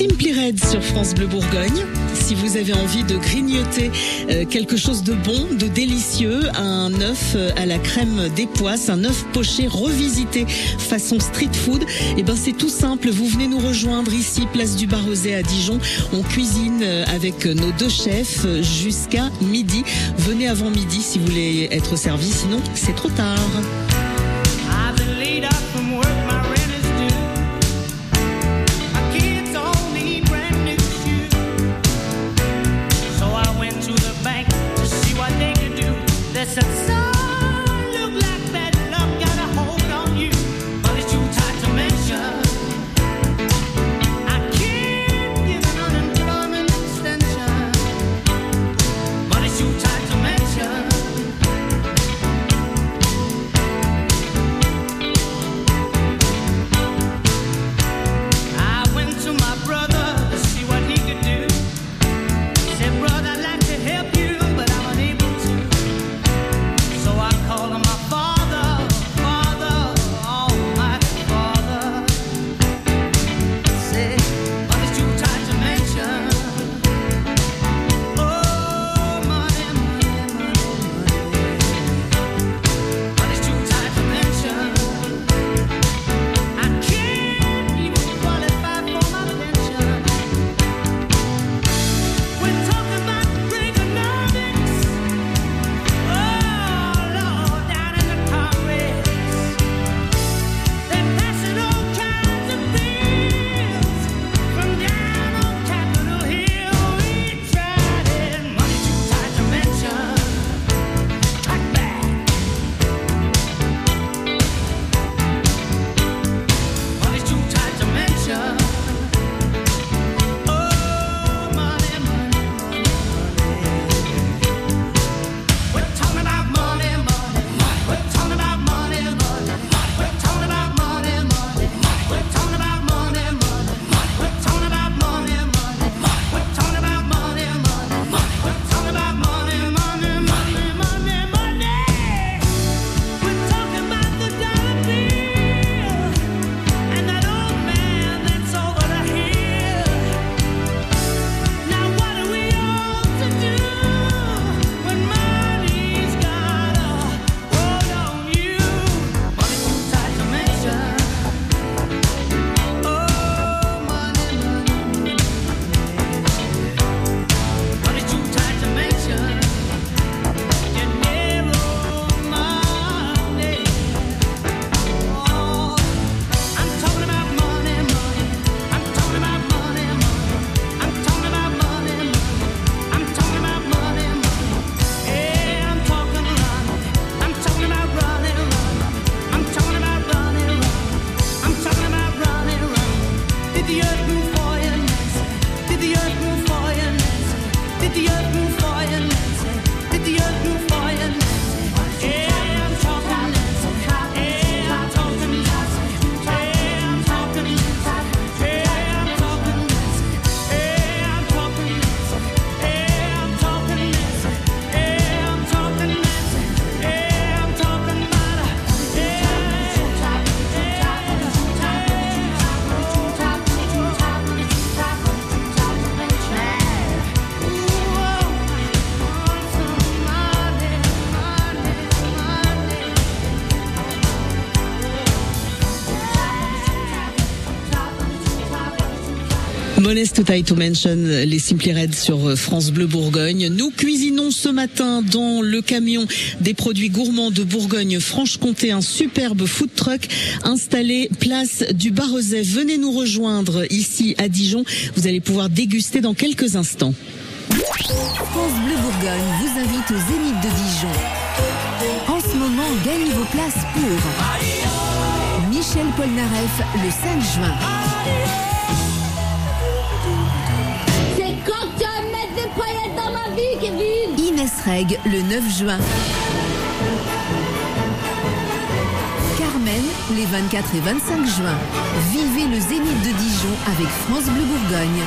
Simply Red sur France Bleu Bourgogne. Si vous avez envie de grignoter euh, quelque chose de bon, de délicieux, un œuf euh, à la crème des poisses, un œuf poché revisité façon street food, et ben c'est tout simple. Vous venez nous rejoindre ici, place du Barrosé à Dijon. On cuisine euh, avec nos deux chefs jusqu'à midi. Venez avant midi si vous voulez être servi, sinon c'est trop tard. Monest to tie to mention les Simply Red sur France Bleu Bourgogne. Nous cuisinons ce matin dans le camion des produits gourmands de Bourgogne-Franche-Comté un superbe food truck installé place du Barrezet. Venez nous rejoindre ici à Dijon. Vous allez pouvoir déguster dans quelques instants. France Bleu Bourgogne vous invite au Zénith de Dijon. En ce moment, gagnez vos places pour Michel Polnareff le 5 juin. Le 9 juin. Carmen les 24 et 25 juin. Vivez le Zénith de Dijon avec France Bleu Bourgogne.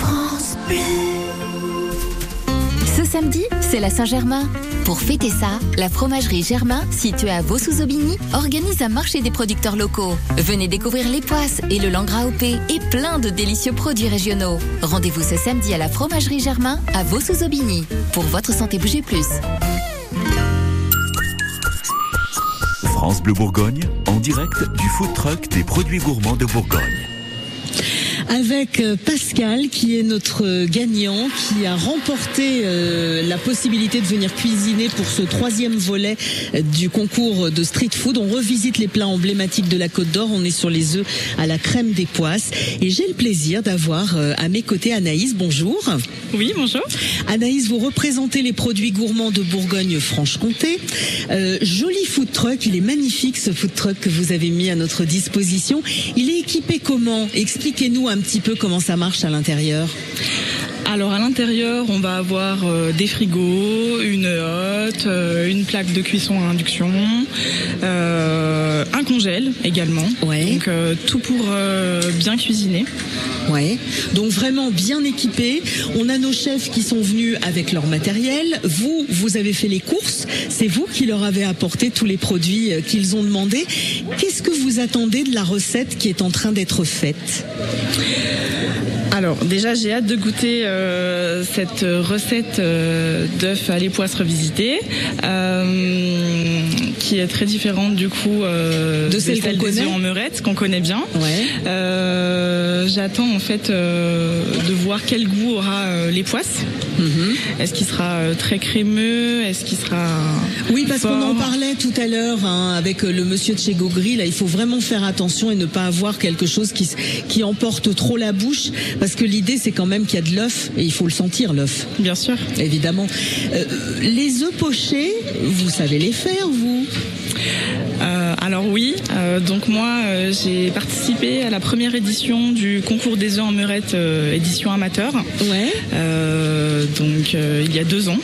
France Bleu. Samedi, c'est la Saint-Germain. Pour fêter ça, la fromagerie Germain, située à Vaux-sous-Aubigny, organise un marché des producteurs locaux. Venez découvrir les poisses et le langras OP et plein de délicieux produits régionaux. Rendez-vous ce samedi à la fromagerie Germain à Vaux-sous-Aubigny. Pour votre santé, bougez plus. France Bleu Bourgogne, en direct du food truck des produits gourmands de Bourgogne. Avec euh, Pascal qui est notre gagnant, qui a remporté euh, la possibilité de venir cuisiner pour ce troisième volet euh, du concours de street food. On revisite les plats emblématiques de la Côte d'Or. On est sur les œufs à la crème des poisses. Et j'ai le plaisir d'avoir euh, à mes côtés Anaïs. Bonjour. Oui, bonjour. Anaïs, vous représentez les produits gourmands de Bourgogne-Franche-Comté. Euh, joli food truck, il est magnifique ce food truck que vous avez mis à notre disposition. Il est équipé comment? Expliquez-nous un petit peu comment ça marche à l'intérieur. Alors à l'intérieur, on va avoir euh, des frigos, une hotte, euh, une plaque de cuisson à induction, euh, un congèle également. Donc euh, tout pour euh, bien cuisiner. Ouais. Donc vraiment bien équipé. On a nos chefs qui sont venus avec leur matériel. Vous, vous avez fait les courses. C'est vous qui leur avez apporté tous les produits qu'ils ont demandé. Qu'est-ce que vous attendez de la recette qui est en train d'être faite? Alors déjà j'ai hâte de goûter euh, cette recette euh, d'œufs à l'époisse revisité euh, qui est très différente du coup euh, De celle qu'on des connaît. œufs en meurette qu'on connaît bien. Euh, J'attends en fait de voir quel goût aura l'époisse. Mm-hmm. Est-ce qu'il sera euh, très crémeux? Est-ce qu'il sera Oui, parce qu'on en parlait tout à l'heure hein, avec euh, le monsieur de chez Gogri. Là, il faut vraiment faire attention et ne pas avoir quelque chose qui, emporte trop la bouche, parce que l'idée c'est quand même qu'il y a de l'œuf et il faut le sentir l'œuf. Bien sûr. Évidemment. Euh, les œufs pochés, vous savez les faire, vous? Euh, alors oui, euh, donc moi euh, j'ai participé à la première édition du concours des œufs en meurette euh, édition amateur. Ouais. Donc il y a deux ans.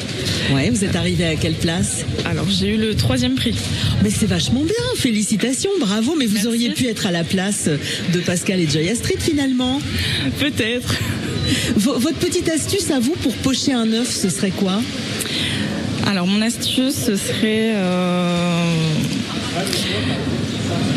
Ouais, vous êtes arrivé à quelle place? Alors j'ai eu le troisième prix. Mais c'est vachement bien, félicitations, bravo. Mais vous auriez pu être à la place de Pascal et Joy Astrid finalement. Peut-être. Votre petite astuce à vous pour pocher un œuf, ce serait quoi? Alors mon astuce ce serait euh,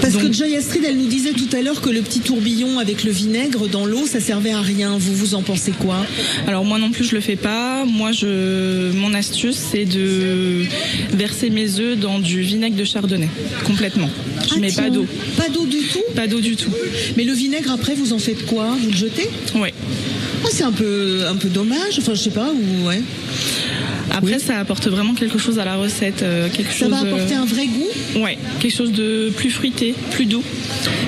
Parce que Joy Astrid, elle nous disait tout à l'heure que le petit tourbillon avec le vinaigre dans l'eau, ça servait à rien. Vous, vous en pensez quoi? Alors moi non plus je le fais pas. Moi je mon astuce c'est de verser mes œufs dans du vinaigre de chardonnay complètement. Je Ah, mets tiens. pas d'eau. Pas d'eau du tout? Pas d'eau du tout. Mais le vinaigre, après, vous en faites quoi? Vous le jetez? Oui. Ah, c'est un peu, un peu dommage. Enfin, je sais pas. Ou ouais. Après ça apporte vraiment quelque chose à la recette, euh, quelque Ça chose. va apporter euh, un vrai goût? Ouais, quelque chose de plus fruité, plus doux.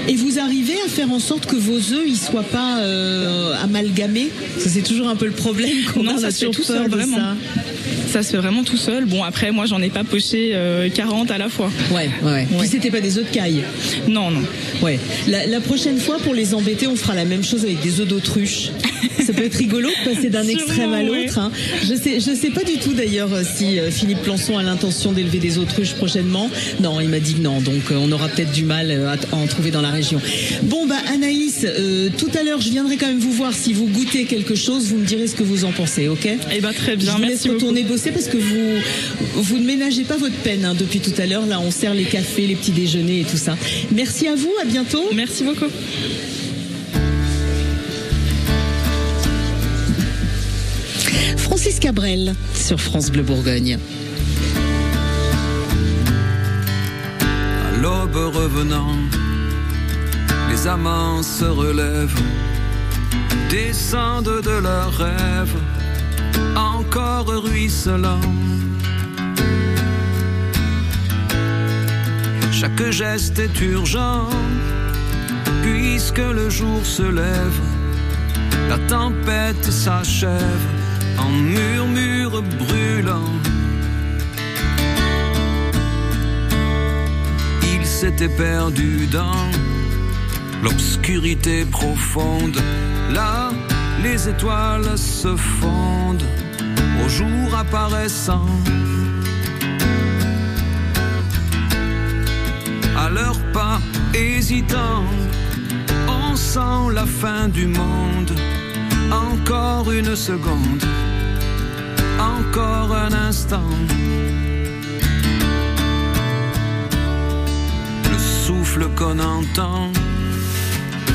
Et vous arrivez à faire en sorte que vos œufs, ils soient pas euh, amalgamés? Ça, c'est toujours un peu le problème qu'on a. on ça se fait tout seul vraiment. ça. Ça. se fait vraiment tout seul. Bon après moi j'en ai pas poché euh, 40 à la fois. Ouais, ouais. Puis c'était pas des œufs de caille. Non, non. Ouais. La, la prochaine fois, pour les embêter, on fera la même chose avec des œufs d'autruche. Ça peut être rigolo de passer d'un extrême à ouais. l'autre. hein. Je sais, je sais pas du tout d'ailleurs euh, si euh, Philippe Plançon a l'intention d'élever des autruches prochainement. Non, il m'a dit que non, donc euh, on aura peut-être du mal à en trouver dans la région. Bon bah Anaïs, euh, tout à l'heure, je viendrai quand même vous voir si vous goûtez quelque chose. Vous me direz ce que vous en pensez, ok? Eh ben très bien, Je vous laisse merci beaucoup. retourner bosser parce que vous vous ne ménagez pas votre peine hein, depuis tout à l'heure. Là, on sert les cafés, les petits déjeuners et tout ça. Merci à vous, à bientôt. Merci beaucoup. Francis Cabrel sur France Bleu Bourgogne. À l'aube revenant, Amants se relèvent, descendent de leurs rêves, encore ruisselants. Chaque geste est urgent, puisque le jour se lève, la tempête s'achève en murmure brûlant. Il s'était perdu dans l'obscurité profonde. Là, les étoiles se fondent au jour apparaissant. À leurs pas hésitants, on sent la fin du monde. Encore une seconde, encore un instant. Le souffle qu'on entend,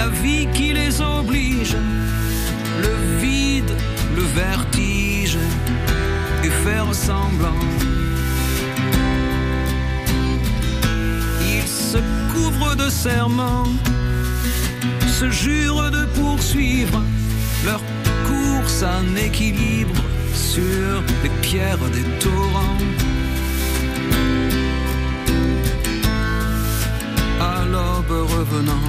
la vie qui les oblige, le vide, le vertige, et faire semblant. Ils se couvrent de serments, se jurent de poursuivre leur course en équilibre sur les pierres des torrents. À l'aube revenant.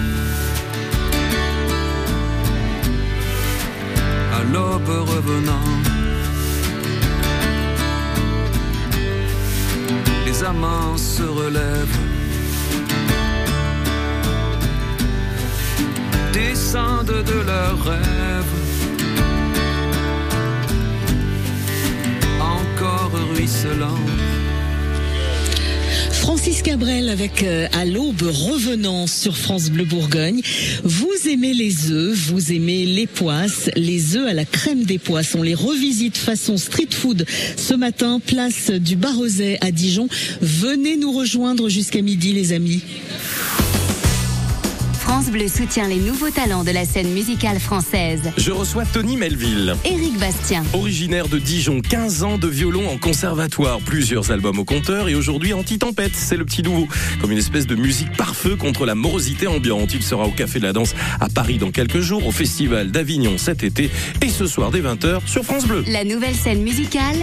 L'aube revenant. les amants se relèvent, descendent de leurs rêves, encore ruisselant. Francis Cabrel avec euh, À l'aube revenant sur France Bleu Bourgogne. Vous aimez les œufs, vous aimez les poisses, les œufs à la crème des poisses. On les revisite façon street food ce matin, place du Barozet à Dijon. Venez nous rejoindre jusqu'à midi les amis. France Bleu soutient les nouveaux talents de la scène musicale française. Je reçois Tony Melville. Éric Bastien. Originaire de Dijon, 15 ans de violon en conservatoire, plusieurs albums au compteur et aujourd'hui Anti-Tempête, c'est le petit nouveau. Comme une espèce de musique pare-feu contre la morosité ambiante. Il sera au Café de la Danse à Paris dans quelques jours, au Festival d'Avignon cet été et ce soir dès 20h sur France Bleu. La nouvelle scène musicale.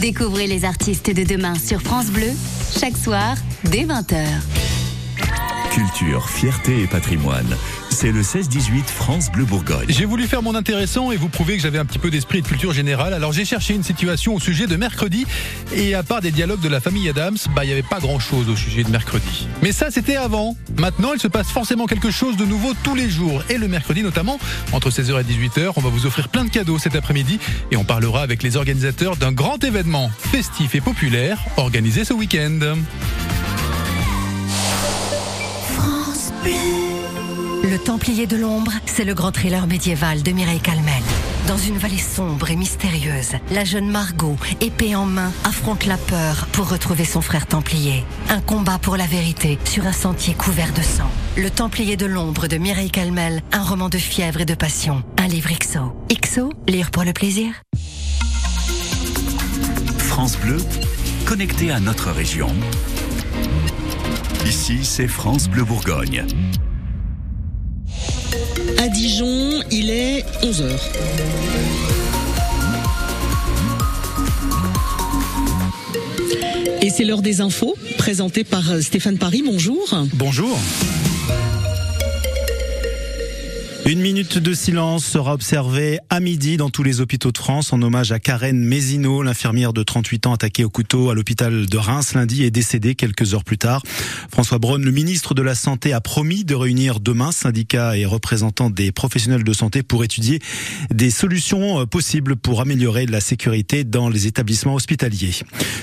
Découvrez les artistes de demain sur France Bleu, chaque soir dès 20h. Culture, fierté et patrimoine. C'est le 16-18 France Bleu Bourgogne. J'ai voulu faire mon intéressant et vous prouver que j'avais un petit peu d'esprit de culture générale. Alors j'ai cherché une situation au sujet de mercredi et à part des dialogues de la famille Adams, bah il n'y avait pas grand chose au sujet de mercredi. Mais ça c'était avant. Maintenant il se passe forcément quelque chose de nouveau tous les jours et le mercredi notamment entre 16h et 18h. On va vous offrir plein de cadeaux cet après-midi et on parlera avec les organisateurs d'un grand événement festif et populaire organisé ce week-end. Le Templier de l'ombre, c'est le grand thriller médiéval de Mireille Calmel. Dans une vallée sombre et mystérieuse, la jeune Margot, épée en main, affronte la peur pour retrouver son frère Templier. Un combat pour la vérité sur un sentier couvert de sang. Le Templier de l'ombre de Mireille Calmel, un roman de fièvre et de passion. Un livre XO. XO, lire pour le plaisir. France Bleu, connecté à notre région. Ici, c'est France Bleu Bourgogne. À Dijon, il est 11h. Et c'est l'heure des infos, présentée par euh, Stéphane Paris. Bonjour. Bonjour. Une minute de silence sera observée à midi dans tous les hôpitaux de France en hommage à Karen Mézineau, l'infirmière de 38 ans attaquée au couteau à l'hôpital de Reims lundi et décédée quelques heures plus tard. François Braun, le ministre de la Santé, a promis de réunir demain syndicats et représentants des professionnels de santé pour étudier des solutions euh, possibles pour améliorer la sécurité dans les établissements hospitaliers.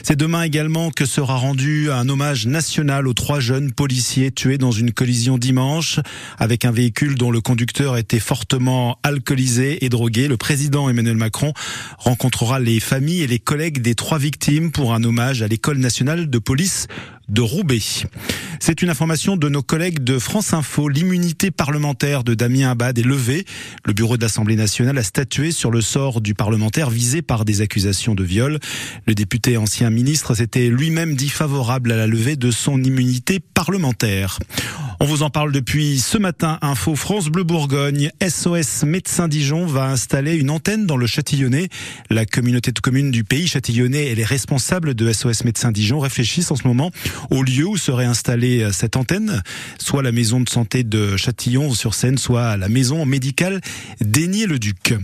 C'est demain également que sera rendu un hommage national aux trois jeunes policiers tués dans une collision dimanche avec un véhicule dont le conducteur était fortement alcoolisé et drogué. Le président Emmanuel Macron rencontrera les familles et les collègues des trois victimes pour un hommage à l'école nationale de police de Roubaix. C'est une information de nos collègues de France Info. L'immunité parlementaire de Damien Abad est levée. Le bureau de l'Assemblée nationale a statué sur le sort du parlementaire visé par des accusations de viol. Le député ancien ministre s'était lui-même dit favorable à la levée de son immunité parlementaire. On vous en parle depuis ce matin. Info France Bleu Bourgogne. SOS Médecins Dijon va installer une antenne dans le Châtillonnais. La communauté de communes du pays Châtillonnais et les responsables de SOS Médecins Dijon réfléchissent en ce moment au lieu où serait installée cette antenne, soit la maison de santé de Châtillon-sur-Seine, soit la maison médicale d'Aigné-le-Duc.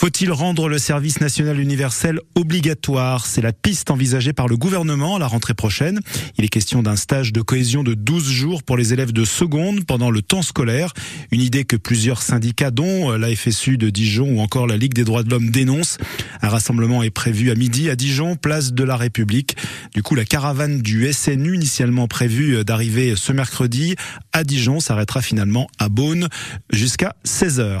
Faut-il rendre le service national universel obligatoire? C'est la piste envisagée par le gouvernement à la rentrée prochaine. Il est question d'un stage de cohésion de 12 jours pour les élèves de seconde pendant le temps scolaire. Une idée que plusieurs syndicats, dont la FSU de Dijon ou encore la Ligue des droits de l'homme dénoncent. Un rassemblement est prévu à midi à Dijon, place de la République. Du coup, la caravane du SNU, initialement prévue d'arriver ce mercredi à Dijon, s'arrêtera finalement à Beaune jusqu'à 16h.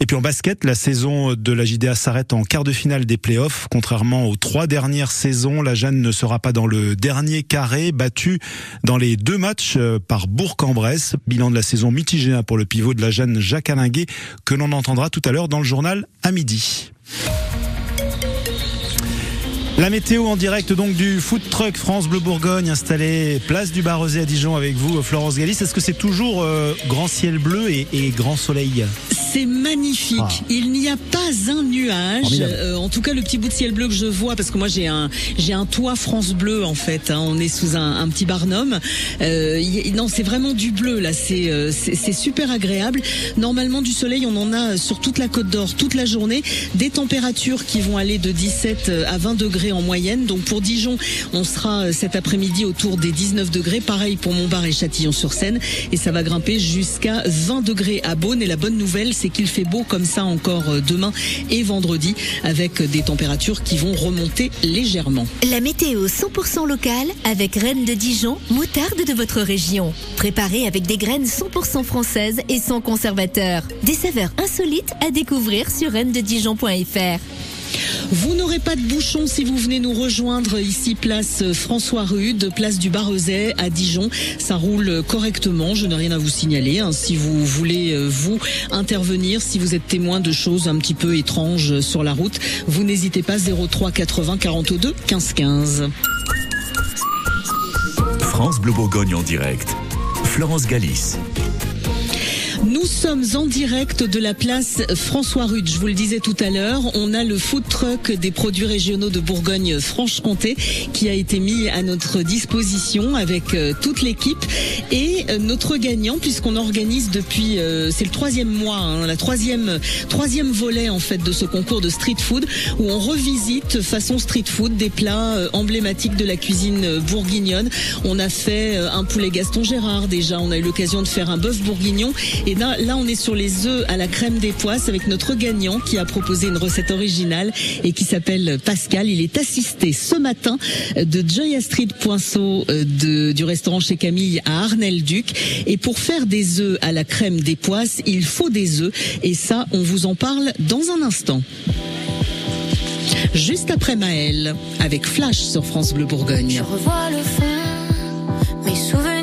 Et puis en basket, la saison de la JDA s'arrête en quart de finale des playoffs. Contrairement aux trois dernières saisons, la Jeanne ne sera pas dans le dernier carré, battu dans les deux matchs euh, par Bourg-en-Bresse. Bilan de la saison mitigé hein, pour le pivot de la Jeanne Jacques Alinguet, que l'on entendra tout à l'heure dans le journal à midi. La météo en direct donc du food truck France Bleu Bourgogne installé place du Barrosé à Dijon avec vous Florence Galis. Est-ce que c'est toujours euh, grand ciel bleu et, et grand soleil? C'est magnifique. Ah. Il n'y a pas un nuage. Euh, en tout cas, le petit bout de ciel bleu que je vois, parce que moi j'ai un j'ai un toit France Bleu en fait. hein. on est sous un, un petit barnum. Euh, y- non, c'est vraiment du bleu là. C'est euh, c'est c'est super agréable. Normalement, du soleil, on en a sur toute la Côte d'Or toute la journée. Des températures qui vont aller de 17 à 20 degrés en moyenne. Donc pour Dijon, on sera euh, cet après-midi autour des 19 degrés. Pareil pour Montbard et Châtillon-sur-Seine. Et ça va grimper jusqu'à 20 degrés à Beaune. Et la bonne nouvelle, c'est qu'il fait beau comme ça encore euh, demain et vendredi avec des températures qui vont remonter légèrement. La météo 100% locale avec Rennes de Dijon, moutarde de votre région. Préparée avec des graines 100% françaises et sans conservateur. Des saveurs insolites à découvrir sur rennededijon.fr. Vous n'aurez pas de bouchon si vous venez nous rejoindre ici, place François Rude, place du Barrezet à Dijon. Ça roule correctement, je n'ai rien à vous signaler. hein. Si vous voulez, euh, vous, intervenir, si vous êtes témoin de choses un petit peu étranges sur la route, vous n'hésitez pas 03 80 42 15 15. France Bleu Bourgogne en direct. Florence Galis. Nous sommes en direct de la place François Rude. Je vous le disais tout à l'heure, on a le food truck des produits régionaux de Bourgogne-Franche-Comté qui a été mis à notre disposition avec euh, toute l'équipe et euh, notre gagnant puisqu'on organise depuis euh, c'est le troisième mois, hein, la troisième troisième volet en fait de ce concours de street food où on revisite façon street food des plats emblématiques de la cuisine bourguignonne. On a fait un poulet Gaston Gérard déjà, on a eu l'occasion de faire un bœuf bourguignon et là, fois, là, on est sur les œufs à la crème des poisses avec notre gagnant qui a proposé une recette originale et qui s'appelle Pascal. Il est assisté ce matin de Joy Astrid Poinceau euh, de, du restaurant chez Camille à Arnel-Duc. Et pour faire des œufs à la crème des poisses, il faut des œufs. Et ça, on vous en parle dans un instant. Juste après Maël, avec Flash sur France Bleu Bourgogne. revois le mes souvenirs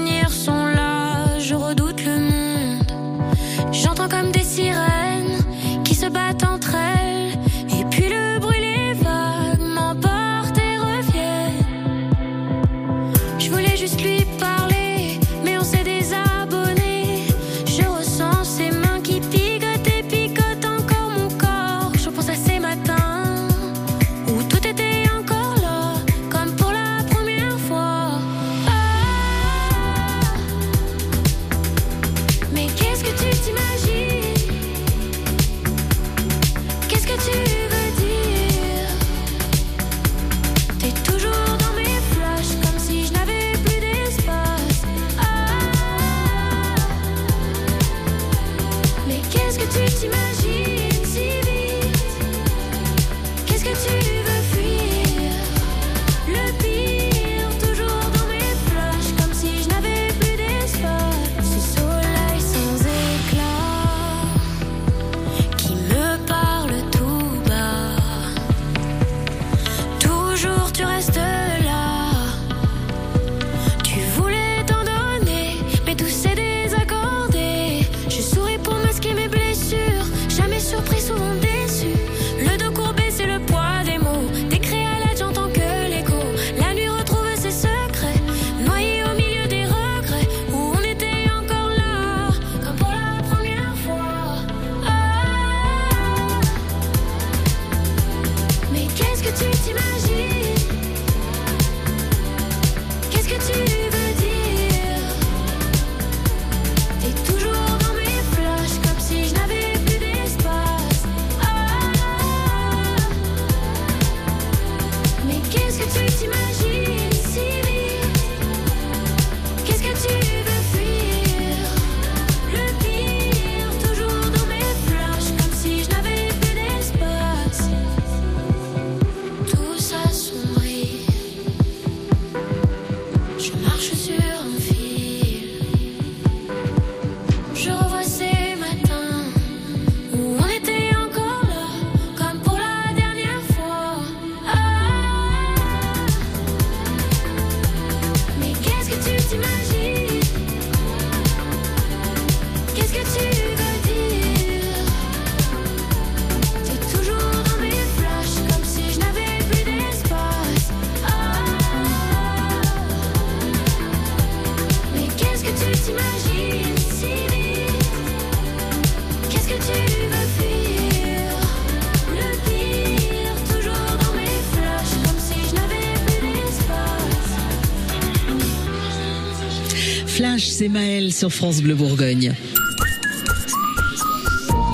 c'est Maël sur France Bleu Bourgogne.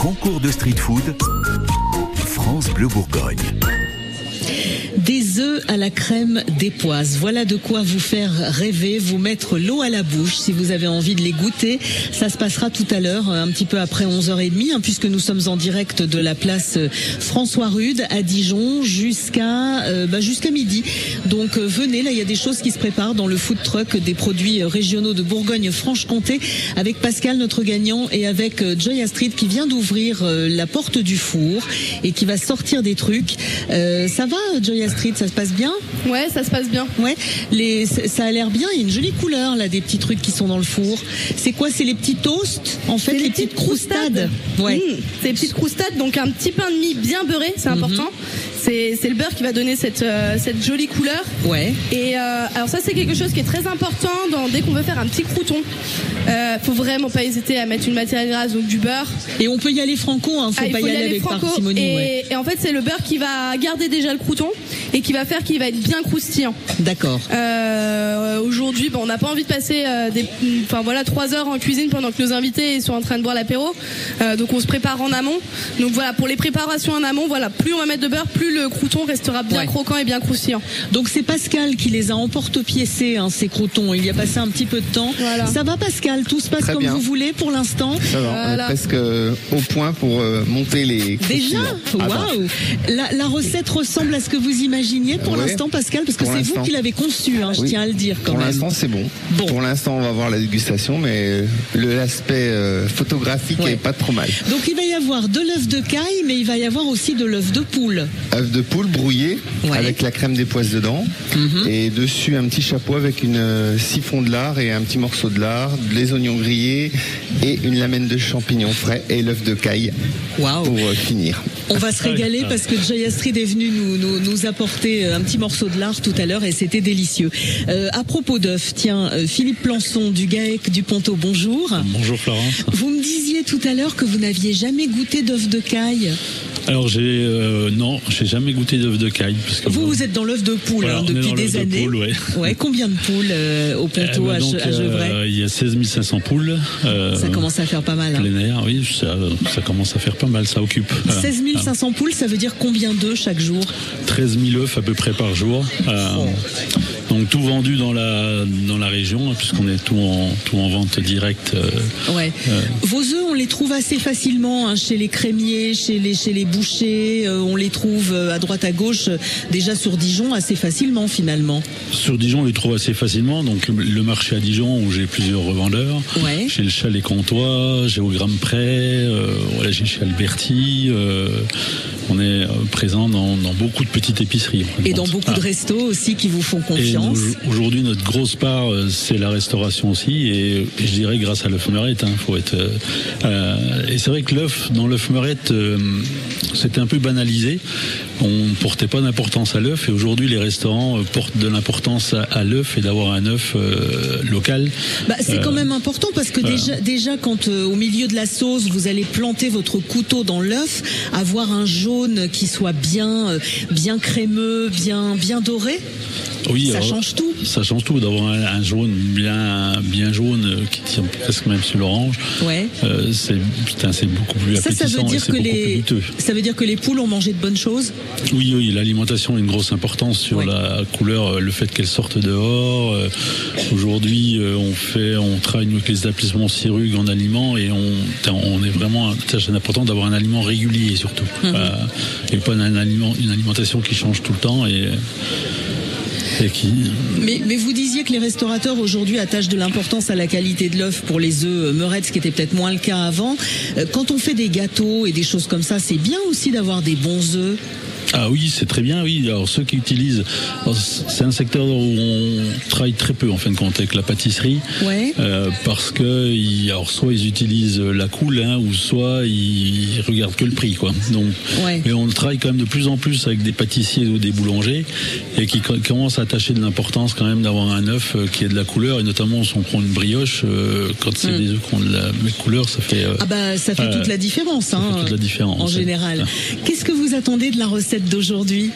Concours de street food. France Bleu Bourgogne. À la crème d'époisse. Voilà de quoi vous faire rêver, vous mettre l'eau à la bouche si vous avez envie de les goûter. Ça se passera tout à l'heure, un petit peu après 11h30, hein, puisque nous sommes en direct de la place euh, François Rude à Dijon jusqu'à euh, bah, jusqu'à midi. Donc euh, venez, là il y a des choses qui se préparent dans le food truck des produits régionaux de Bourgogne-Franche-Comté avec Pascal, notre gagnant, et avec Joy Astrid qui vient d'ouvrir la porte du four et qui va sortir des trucs. Ça va, Joy Astrid, ça se passe bien Ouais, ça se passe bien. Ouais, les, ça a l'air bien. Il y a une jolie couleur là des petits trucs qui sont dans le four. C'est quoi C'est les petits toasts En fait, les, petites croustades. Ouais. Mmh, c'est les petites croustades, donc un petit pain de mie bien beurré, c'est important. C'est c'est le beurre qui va donner cette, euh, cette jolie couleur. Ouais. Et euh, alors ça c'est quelque chose qui est très important dans, dès qu'on veut faire un petit crouton. Euh, faut vraiment pas hésiter à mettre une matière grasse, donc du beurre. Et on peut y aller franco, hein, faut Ah, pas faut y aller avec franco. parcimonie. Et, ouais. et en fait c'est le beurre qui va garder déjà le crouton et qui va faire qu'il va être bien croustillant. D'accord. Euh, Aujourd'hui, bon, on n'a pas envie de passer euh, des, enfin voilà, trois heures en cuisine pendant que nos invités sont en train de boire l'apéro. Euh, donc on se prépare en amont. Donc voilà, pour les préparations en amont, voilà, plus on va mettre de beurre, plus le crouton restera bien Ouais. croquant et bien croustillant. Donc c'est Pascal qui les a emporte-piécés, hein, ces croutons. Il y a passé un petit peu de temps. Ça va Pascal? Tout se passe Très comme bien. vous voulez pour l'instant? Ça va, on est presque euh, au point pour euh, monter les. Déjà? Ah bah, Waouh la, la recette ressemble à ce que vous imaginiez pour Ouais. l'instant Pascal Parce que c'est vous qui l'avez conçu, hein, je Oui. tiens à le dire quand Pour même. l'instant, c'est bon. Pour l'instant, on va voir la dégustation, mais le- l'aspect euh, photographique est pas trop mal. Donc il va y avoir de l'œuf de caille, mais il va y avoir aussi de l'œuf de poule. Œuf de poule brouillé avec la crème des poisses dedans Mhm. et dessus un petit chapeau avec une euh, siphon de lard et un petit morceau de lard, les oignons grillés et une lamelle de champignons frais et l'œuf de caille pour euh, finir. On va se régaler parce que Jay Astrid est venu nous, nous, nous apporter euh, un petit morceau de lard tout à l'heure et c'était délicieux. Euh, à propos d'œufs, tiens, Philippe Plançon du GAEC du Ponto, bonjour. Bonjour Florence. Vous me disiez tout à l'heure que vous n'aviez jamais goûté d'œuf de caille. Alors j'ai euh, non, j'ai jamais goûté d'œuf de caille parce que Vous, vous êtes dans l'œuf de poule Voilà, hein, depuis des de années. poule, ouais. Ouais, combien de poules euh, au Eh Ponto ben à, donc, Ge- à Gevrey euh, il y a 16 500 poules. euh, Ça commence à faire pas mal. hein. plein air, oui, ça, ça commence à faire pas mal, ça occupe. Voilà. 16 500 poules, ça veut dire combien d'œufs chaque jour? 13 000 œufs à peu près par jour. Euh, donc tout vendu dans la dans la région, hein, puisqu'on est tout en tout en vente directe. euh, Ouais. euh, Vos œufs, on les trouve assez facilement hein, chez les crémiers, chez les chez les bouchers. euh, on les trouve à droite à gauche, déjà sur Dijon assez facilement finalement. Sur Dijon, on les trouve assez facilement. Donc le, marché à Dijon, où j'ai plusieurs revendeurs. Ouais. Chez le Chalet Comtois, j'ai au Gramme Près, euh, voilà, j'ai chez Alberti. On est euh, présent dans, dans beaucoup de petites épiceries. Et dans beaucoup de Ah. restos aussi qui vous font confiance. aujourd'hui, notre grosse part, euh, c'est la restauration aussi, et, et je dirais grâce à l'œuf meurette. Hein, faut être. euh, et c'est vrai que l'œuf, dans l'œuf meurette, euh, c'était un peu banalisé. On ne portait pas d'importance à l'œuf, et aujourd'hui, les restaurants portent de l'importance à, à l'œuf et d'avoir un œuf euh, local. Bah, c'est quand même important parce que déjà, déjà quand au milieu de la sauce vous allez planter votre couteau dans l'œuf, avoir un jaune qui soit bien, euh, bien crémeux, bien, bien doré. Oui, Ça alors, change tout. Ça change tout d'avoir un, un jaune bien, bien jaune euh, qui tient presque même sur l'orange. Ouais. Euh, c'est putain, c'est beaucoup plus Ça, ça veut dire que les, ça veut dire que les poules ont mangé de bonnes choses. Oui, oui, l'alimentation a une grosse importance sur la couleur, euh, le fait qu'elle sorte dehors. Euh, Aujourd'hui, euh, on fait, on travaille avec les établissements Cirugue en aliments et on, on est vraiment, c'est important d'avoir un aliment régulier surtout, Mhm. Et pas une alimentation qui change tout le temps et, qui. Mais, mais vous disiez que les restaurateurs aujourd'hui attachent de l'importance à la qualité de l'œuf pour les œufs euh, meurettes, ce qui était peut-être moins le cas avant. Euh, Quand on fait des gâteaux et des choses comme ça, c'est bien aussi d'avoir des bons œufs. Ah oui, c'est très bien, oui. Alors ceux qui utilisent, alors, c'est un secteur où on travaille très peu en fin de compte avec la pâtisserie, Ouais. euh, parce que ils, alors soit ils utilisent la coule, hein, ou soit ils regardent que le prix, quoi. Donc, Ouais. mais on travaille quand même de plus en plus avec des pâtissiers ou des boulangers et qui co- commencent à attacher de l'importance quand même d'avoir un œuf euh, qui ait de la couleur et notamment si on prend une brioche, euh, quand c'est Mm. des œufs qui ont de la même couleur, ça fait. euh, Ah bah ça fait euh, toute la différence, hein, toute la différence, en général. Qu'est-ce que vous attendez de la recette d'aujourd'hui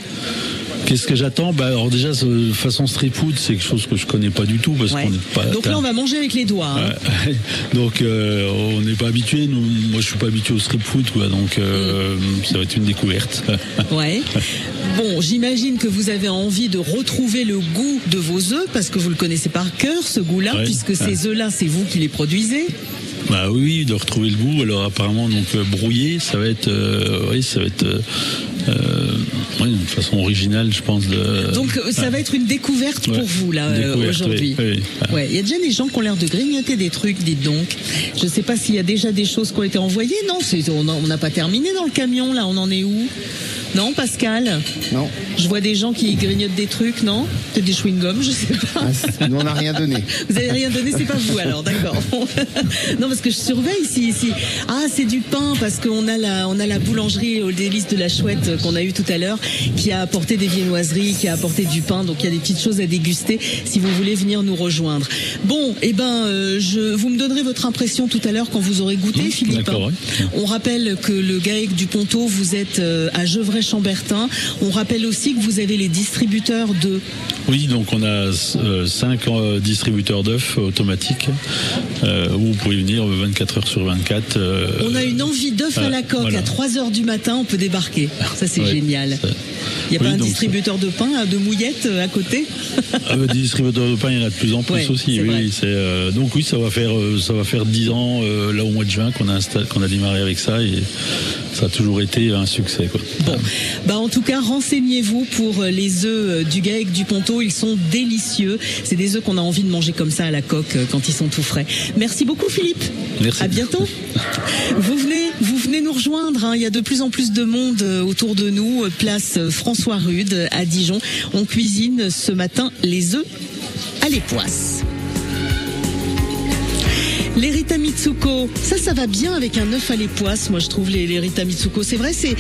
Qu'est-ce que j'attends? Bah, Alors déjà, façon street food, c'est quelque chose que je connais pas du tout parce Ouais. qu'on n'est pas. Donc là, on va manger avec les doigts. hein. Ouais. donc euh, on n'est pas habitué. Nous, moi, je suis pas habitué au street food, quoi. Donc euh, ça va être une découverte. Ouais. Bon, j'imagine que vous avez envie de retrouver le goût de vos œufs parce que vous le connaissez par cœur, ce goût-là, Ouais. puisque ces œufs-là, c'est vous qui les produisez. Bah oui, de retrouver le goût. Alors apparemment, donc euh, brouillé, ça va être, euh, oui, ça va être, ouais, une façon originale, je pense. De, Donc euh, ça va être une découverte Ouais. pour vous là euh, aujourd'hui. oui, oui. Ouais, il y a déjà des gens qui ont l'air de grignoter des trucs, dites donc. Je sais pas s'il y a déjà des choses qui ont été envoyées. Non, on n'a pas terminé dans le camion là. On en est où? Non, Pascal? Non. Je vois des gens qui grignotent des trucs, non? Peut-être des chewing-gums, je sais pas. Ah, Nous, on n'a rien donné. Vous avez rien donné, c'est pas vous alors, d'accord. non, parce que je surveille ici, ici. Ah, c'est du pain parce qu'on a la, on a la boulangerie aux délices de la chouette euh, qu'on a eu tout à l'heure, qui a apporté des viennoiseries, qui a apporté du pain. Donc il y a des petites choses à déguster si vous voulez venir nous rejoindre. Bon, eh ben, euh, je, vous me donnerez votre impression tout à l'heure quand vous aurez goûté, Philippe. Mmh, d'accord, ouais. On rappelle que le GAEC du Ponto, vous êtes euh, à Gevrey-Chambertin. On rappelle aussi que vous avez les distributeurs de Oui, donc on a euh, cinq euh, distributeurs d'œufs automatiques où vous pouvez venir 24 heures sur 24. euh, On a une envie d'œuf à la coque voilà. à 3 heures du matin, on peut débarquer. Ça c'est Ouais, génial. Il n'y a Oui, pas un distributeur de pain, euh, de mouillettes euh, à côté? Des distributeurs de pain, il y en a de plus en plus Ouais, aussi. Oui, euh, donc oui, ça va faire euh, ça va faire 10 ans euh, là au mois de juin qu'on a qu'on a démarré avec ça et ça a toujours été un succès. Quoi. Bon, bah en tout cas, renseignez-vous pour les œufs du GAEC du Ponto. Ils sont délicieux. C'est des œufs qu'on a envie de manger comme ça à la coque euh, quand ils sont tout frais. Merci beaucoup, Philippe. Merci. À bientôt. Vous venez, vous venez nous rejoindre. hein. Il y a de plus en plus de monde euh, de nous. Place euh, François Rude à Dijon. On cuisine ce matin les œufs à l'époisse. Les Mitsuko, ça, ça va bien avec un œuf à l'époisse. Moi, je trouve les, Mitsuko. C'est vrai, c'est,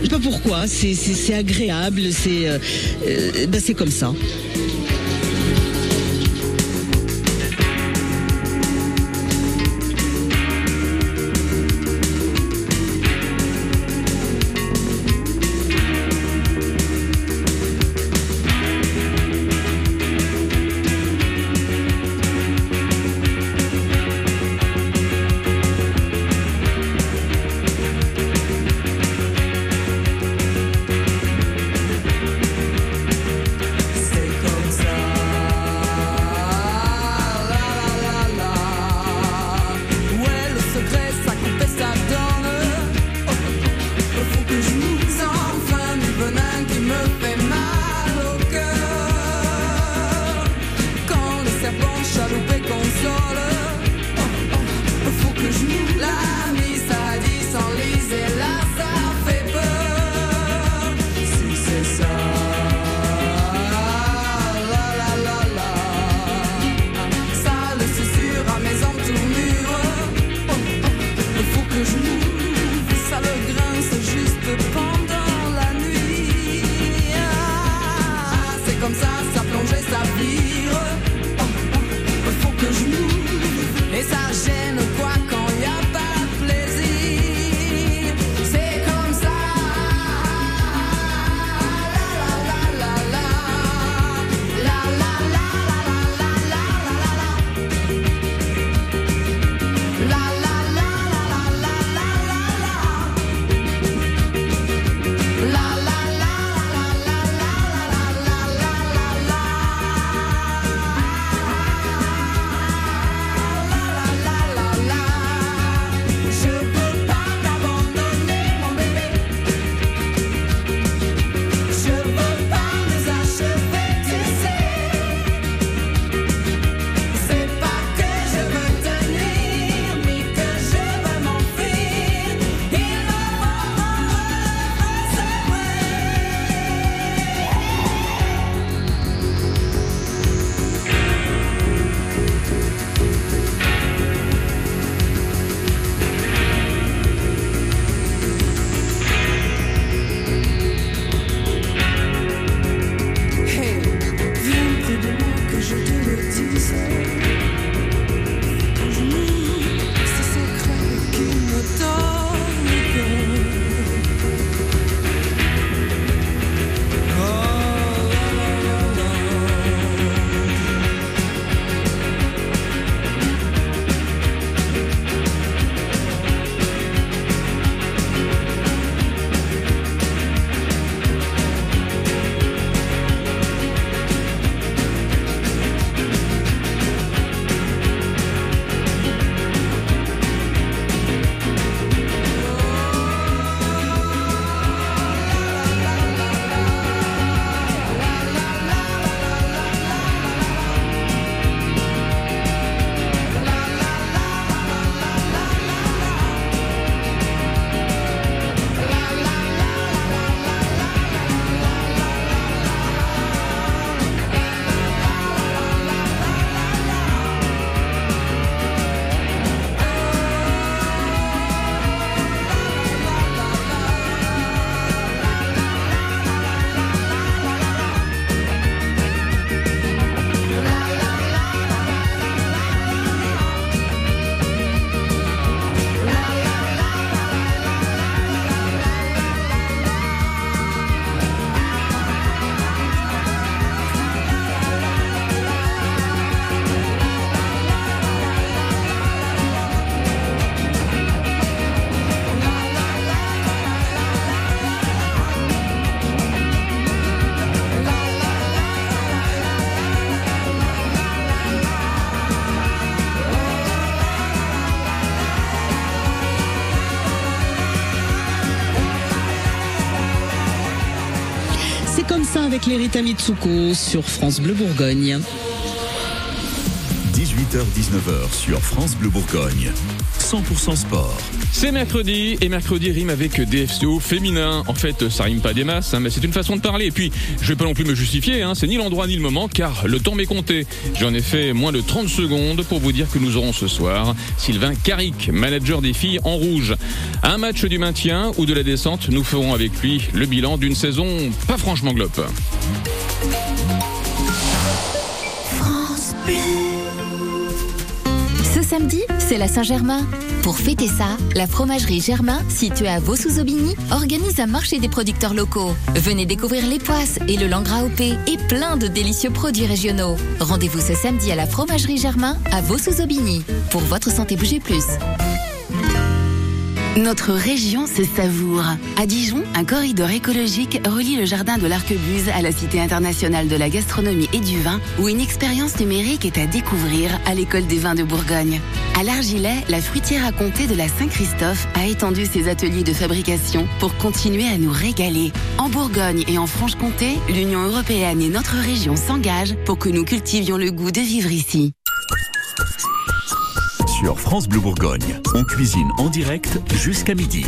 je sais pas pourquoi, c'est, agréable, c'est, euh, euh, bah, c'est comme ça. Avec l'Erita Mitsuko sur France Bleu Bourgogne. 18h-19h sur France Bleu Bourgogne. 100% sport. C'est mercredi et mercredi rime avec DFCO féminin. En fait, ça rime pas des masses, hein, mais c'est une façon de parler. Et puis, je vais pas non plus me justifier, hein, c'est ni l'endroit ni le moment, car le temps m'est compté. J'en ai fait moins de 30 secondes pour vous dire que nous aurons ce soir Sylvain Carrick, manager des filles en rouge. Un match du maintien ou de la descente, nous ferons avec lui le bilan d'une saison pas franchement glope. France Bleu. Samedi, c'est la Saint-Germain. Pour fêter ça, la fromagerie Germain, située à Vaux-sous-Aubigny, organise un marché des producteurs locaux. Venez découvrir les poisses et le langras OP et plein de délicieux produits régionaux. Rendez-vous ce samedi à la fromagerie Germain à Vaux-sous-Aubigny. Pour votre santé, bougez plus. Notre région se savoure. À Dijon, un corridor écologique relie le jardin de l'Arquebuse à la Cité internationale de la gastronomie et du vin, où une expérience numérique est à découvrir à l'école des vins de Bourgogne. À l'Argilet, la fruitière à comté de la Saint-Christophe a étendu ses ateliers de fabrication pour continuer à nous régaler. En Bourgogne et en Franche-Comté, l'Union européenne et notre région s'engagent pour que nous cultivions le goût de vivre ici. Sur France Bleu Bourgogne, on cuisine en direct jusqu'à midi.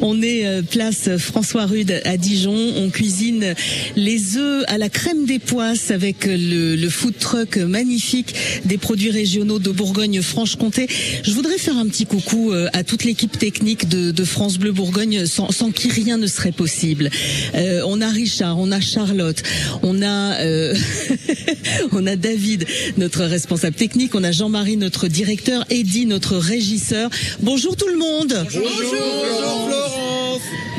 On est euh, place François Rude à Dijon. On cuisine les œufs à la crème des poisses avec le, le food truck magnifique des produits régionaux de Bourgogne-Franche-Comté. Je voudrais faire un petit coucou euh, à toute l'équipe technique de, France Bleu Bourgogne sans, qui rien ne serait possible. Euh, on a Richard, on a Charlotte, on a euh, on a David, notre responsable technique, on a Jean-Marie, notre directeur, Eddy, notre régisseur. Bonjour tout le monde.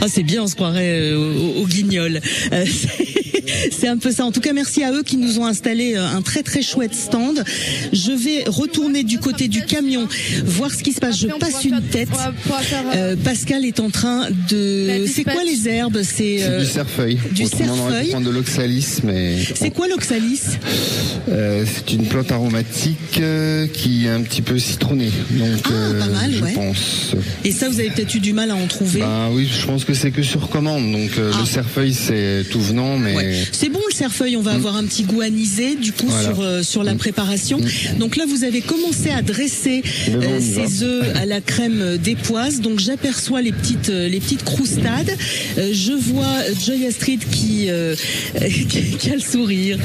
Ah, c'est bien, on se croirait euh, au, au guignol. C'est- un peu ça. En tout cas, merci à eux qui nous ont installé euh, un très très chouette stand. Je vais retourner du côté du camion, voir ce qui se passe. Je passe une tête. Euh, Pascal est en train de. C'est quoi les herbes? C'est euh, du cerfeuil. du Autrement, on aurait pu cerfeuil. prendre de l'oxalis, mais C'est quoi l'oxalis? Euh, c'est une plante aromatique qui est un petit peu citronnée. Donc, euh, Ah, pas mal, je ouais. pense. Et ça, vous avez peut-être eu du mal à en trouver. Bah oui, je pense que c'est que sur commande. Donc euh, le cerfeuil, c'est tout venant, mais Ouais. C'est bon le cerfeuil, on va avoir un petit goût anisé du coup Voilà. sur euh, sur la préparation. Donc là vous avez commencé à dresser euh, ces œufs à la crème euh, des poisses. Donc j'aperçois les petites euh, les petites croustades. Euh, je vois euh, Joy Astrid qui, euh, qui a le sourire.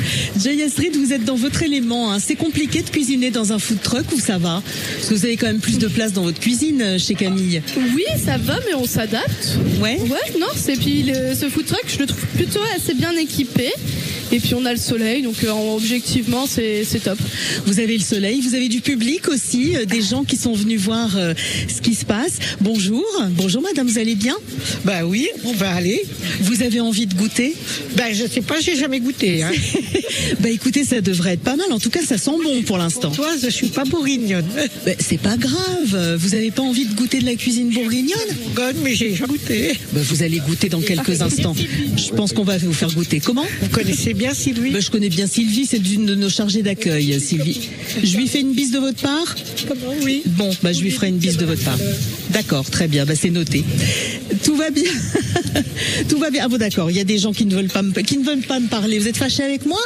Joy Astrid, vous êtes dans votre élément. hein. C'est compliqué de cuisiner dans un food truck ou ça va? Parce que vous avez quand même plus de place dans votre cuisine chez Camille. Oui, ça va, mais on s'adapte. Ouais. Ouais, non, c'est puis le- ce food truck, je le trouve plutôt assez bien équipé. Et puis on a le soleil, donc euh, objectivement, c'est top. Vous avez le soleil, vous avez du public aussi, euh, des gens qui sont venus voir euh, ce qui se passe. Bonjour, bonjour madame, vous allez bien? Bah oui, on va aller. Vous avez envie de goûter? Ben je sais pas, j'ai jamais goûté. Hein. Bah écoutez, ça devrait être pas mal. En tout cas, ça sent bon pour l'instant. Toi, je suis pas bourguignonne. Bah, c'est pas grave. Vous avez pas envie de goûter de la cuisine bourguignonne? Bourgogne, mais j'ai jamais goûté. Bah, vous allez goûter dans quelques instants. Je pense qu'on va vous faire goûter. Comment Vous connaissez bien Sylvie bah, Je connais bien Sylvie, c'est une de nos chargées d'accueil, Sylvie. Je lui fais une bise de votre part Oui. Bon, bah, je lui ferai une bise de votre part. D'accord, très bien, bah, c'est noté. Tout va bien. Tout va bien. Ah bon, d'accord, il y a des gens qui ne veulent pas me, qui ne veulent pas me parler. Vous êtes fâché avec moi?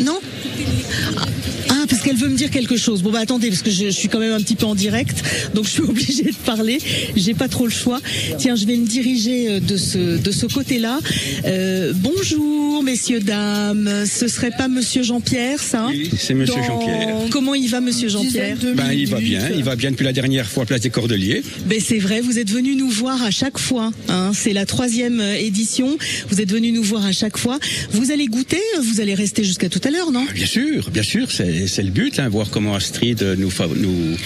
Non? ah, parce qu'elle veut me dire quelque chose. Bon bah attendez, parce que je, je suis quand même un petit peu en direct, donc je suis obligée de parler. J'ai pas trop le choix. Tiens, je vais me diriger euh, de ce de ce côté-là. Euh, bonjour, messieurs dames. Ce serait pas Monsieur Jean-Pierre, ça? Oui, c'est Monsieur Dans- Jean-Pierre. Comment il va, Monsieur Jean-Pierre? Ben, il va bien, il va bien depuis la dernière fois Place des Cordeliers. Ben c'est vrai, vous êtes venu nous voir à chaque fois. Hein. C'est la troisième euh, édition. Vous êtes venu nous voir à chaque fois. Vous allez goûter, vous allez rester jusqu'à tout à l'heure, non? Bien sûr, bien sûr, c'est c'est le but, hein, voir comment Astrid nous, fa- nous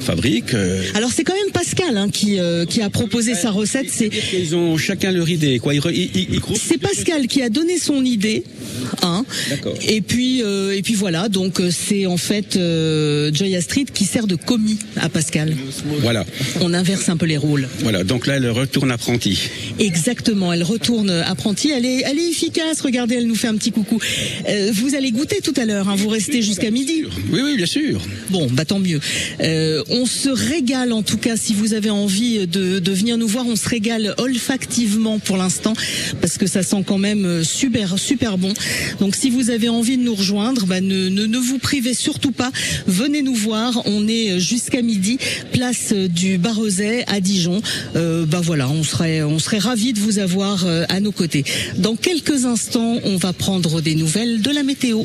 fabrique. euh. Alors c'est quand même Pascal hein, qui euh, qui a proposé sa recette. C'est Ils ont chacun leur idée, quoi. C'est Pascal qui a donné son idée. Hein. Et puis euh, et puis voilà. Donc euh, c'est en fait euh, Joy Astrid qui sert de commis à Pascal. Voilà, On inverse un peu les rôles. voilà. Donc là, elle retourne apprenti. Exactement, elle retourne apprentie, elle est, elle est efficace, regardez, elle nous fait un petit coucou. Euh, vous allez goûter tout à l'heure, hein, vous restez jusqu'à midi. Oui, oui, bien sûr. Bon, bah tant mieux. Euh, on se régale en tout cas si vous avez envie de, de venir nous voir. On se régale olfactivement pour l'instant parce que ça sent quand même euh, super super bon. Donc si vous avez envie de nous rejoindre, bah, ne, ne, ne vous privez surtout pas. Venez nous voir. On est jusqu'à midi, place du Barozet à Dijon. Euh, bah voilà, on serait on serait ravis de vous avoir euh, à nos côtés. Dans quelques instants, on va prendre des nouvelles de la météo.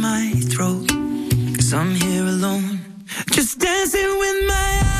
my throat. Cause I'm here alone, just dancing with my eyes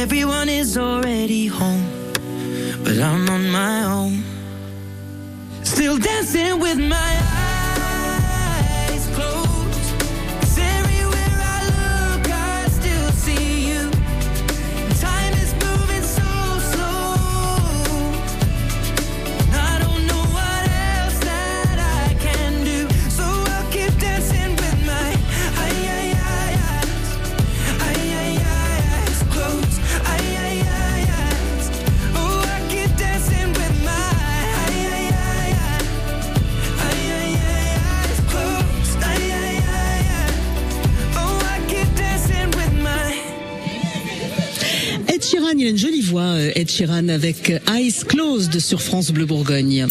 everyone is already home. But I'm on my own. Still dancing with my Sheeran, il a une jolie voix, euh, Ed Sheeran, avec Eyes Closed sur France Bleu Bourgogne.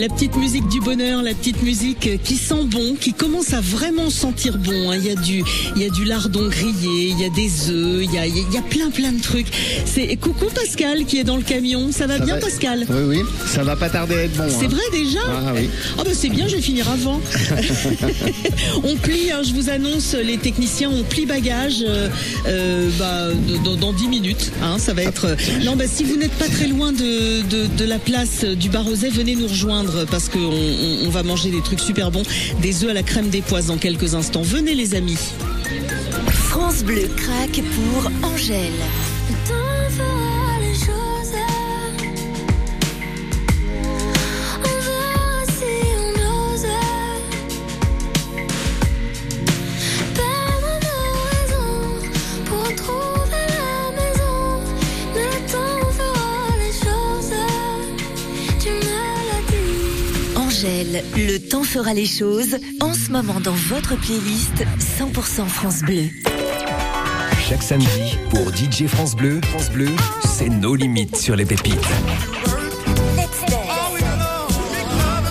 La petite musique du bonheur, la petite musique qui sent bon, qui commence à vraiment sentir bon. hein. Il y a du, il y a du lardon grillé, il y a des œufs, il y a, il y a plein plein de trucs. C'est coucou Pascal qui est dans le camion. Ça va Ça bien va- Pascal? Oui, oui, ça va pas tarder à être bon. C'est hein. vrai déjà? Ah oui. Ah bah c'est bien, je vais finir avant. on plie, hein, je vous annonce, les techniciens, on plie bagage euh, euh, bah, dans, dans 10 minutes. Hein, ça va être. Non, bah si vous n'êtes pas très loin de, de, de la place du Barozet, venez nous rejoindre parce qu'on on, on va manger des trucs super bons, des œufs à la crème des pois dans quelques instants. Venez les amis. France Bleu craque pour Angèle. Le temps fera les choses en ce moment dans votre playlist 100% France Bleu. Chaque samedi, pour DJ France Bleu, France Bleu, c'est nos limites sur les pépites.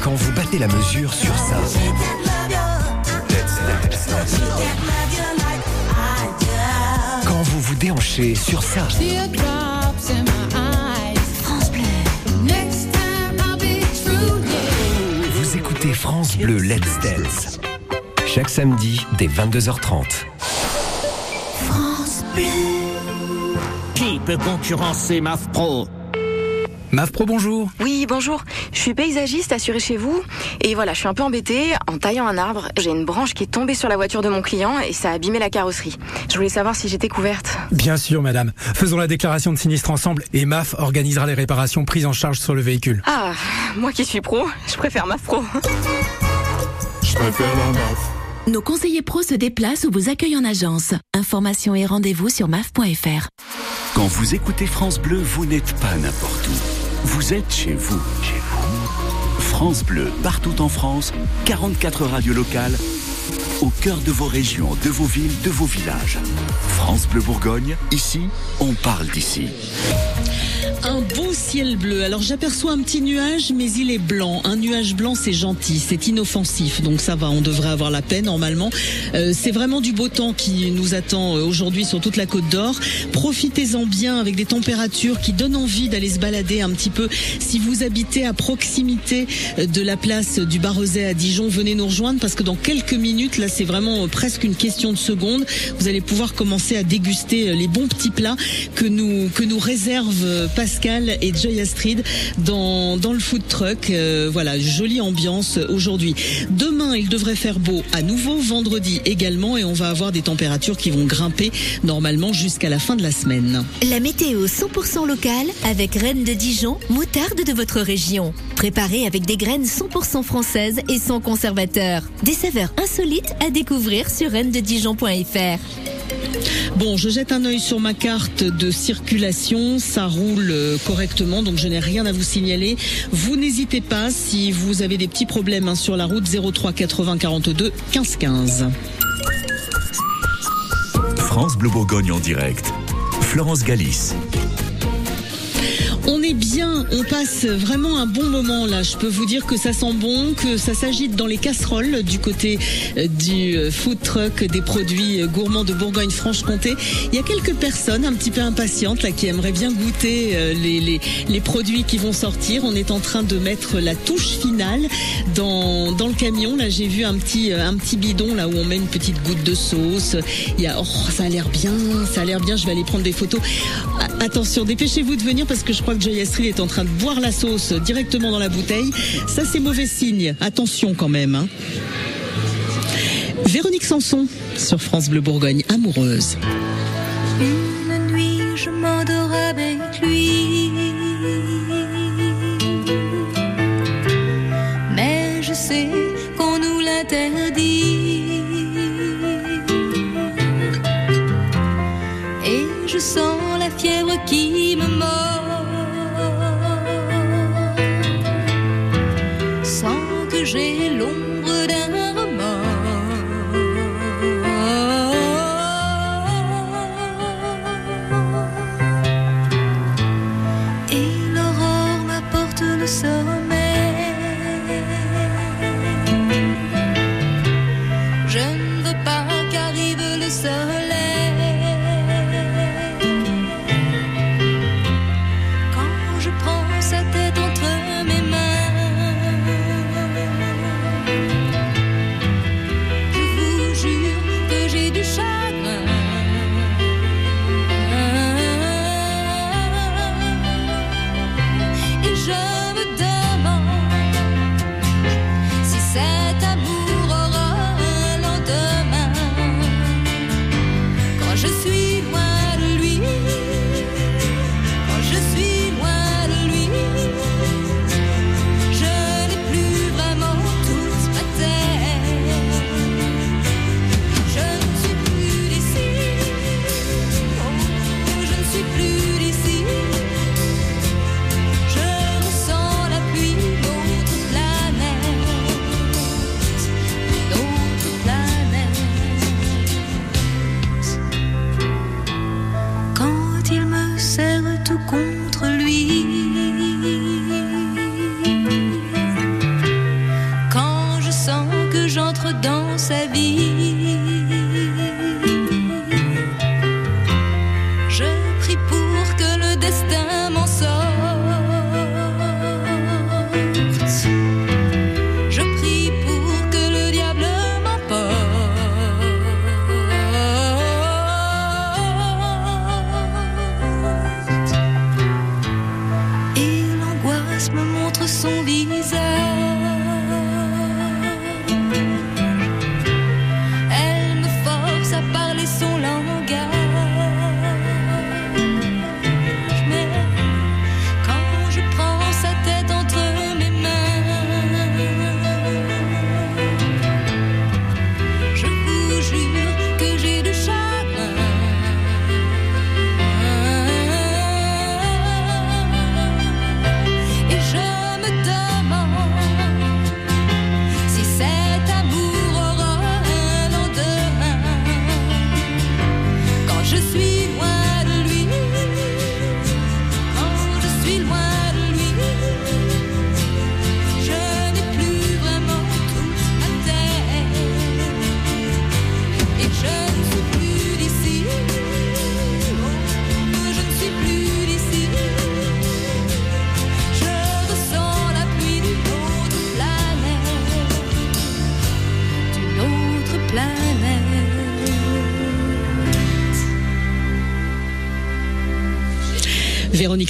Quand vous battez la mesure sur ça. Quand vous vous déhanchez sur ça. Écoutez France Bleu Let's Dance. Chaque samedi, dès 22h30. France Bleu. Qui peut concurrencer MAF Pro MAF Pro, bonjour. Oui, bonjour. Je suis paysagiste assuré chez vous. Et voilà, je suis un peu embêtée. En taillant un arbre, j'ai une branche qui est tombée sur la voiture de mon client et ça a abîmé la carrosserie. Je voulais savoir si j'étais couverte. Bien sûr, madame. Faisons la déclaration de sinistre ensemble et MAF organisera les réparations prises en charge sur le véhicule. Ah, moi qui suis pro, je préfère MAF Pro. Je préfère la MAF. Nos conseillers pros se déplacent ou vous accueillent en agence. Informations et rendez-vous sur maf.fr. Quand vous écoutez France Bleu, vous n'êtes pas n'importe où. Vous êtes chez vous. Chez vous. France Bleu, partout en France, 44 radios locales, au cœur de vos régions, de vos villes, de vos villages. France Bleu Bourgogne, ici, on parle d'ici. Un beau ciel bleu. Alors j'aperçois un petit nuage, mais il est blanc. Un nuage blanc, c'est gentil, c'est inoffensif, donc ça va. On devrait avoir la paix normalement. Euh, c'est vraiment du beau temps qui nous attend euh, aujourd'hui sur toute la Côte d'Or. Profitez-en bien avec des températures qui donnent envie d'aller se balader un petit peu. Si vous habitez à proximité euh, de la place du Barrezet à Dijon, venez nous rejoindre parce que dans quelques minutes, là, c'est vraiment euh, presque une question de secondes. Vous allez pouvoir commencer à déguster les bons petits plats que nous que nous réservent euh, Pascal et Joy Astrid dans dans le food truck. Euh, voilà, jolie ambiance aujourd'hui. Demain, il devrait faire beau à nouveau, vendredi également, et on va avoir des températures qui vont grimper normalement jusqu'à la fin de la semaine. La météo 100% locale avec Reine de Dijon, moutarde de votre région. Préparée avec des graines 100% françaises et sans conservateur. Des saveurs insolites à découvrir sur reine-de-dijon.fr. Bon, je jette un œil sur ma carte de circulation. Ça roule euh, correctement, donc je n'ai rien à vous signaler. Vous n'hésitez pas si vous avez des petits problèmes hein, sur la route 03 80 42 15 15. France Bleu Bourgogne en direct. Florence Galis. Est bien, on passe vraiment un bon moment là. Je peux vous dire que ça sent bon, que ça s'agite dans les casseroles du côté euh, du euh, food truck des produits euh, gourmands de Bourgogne-Franche-Comté. Il y a quelques personnes un petit peu impatientes là qui aimeraient bien goûter les, produits qui vont sortir. On est en train de mettre la touche finale dans, le camion. Là, j'ai vu un petit, bidon là où on met une petite goutte de sauce. Il y a, oh, ça a l'air bien, ça a l'air bien. Je vais aller prendre des photos. Attention, dépêchez-vous de venir parce que je crois que Joy Est en train de boire la sauce directement dans la bouteille. Ça, c'est mauvais signe. Attention quand même. hein. Véronique Sanson sur France Bleu Bourgogne, amoureuse.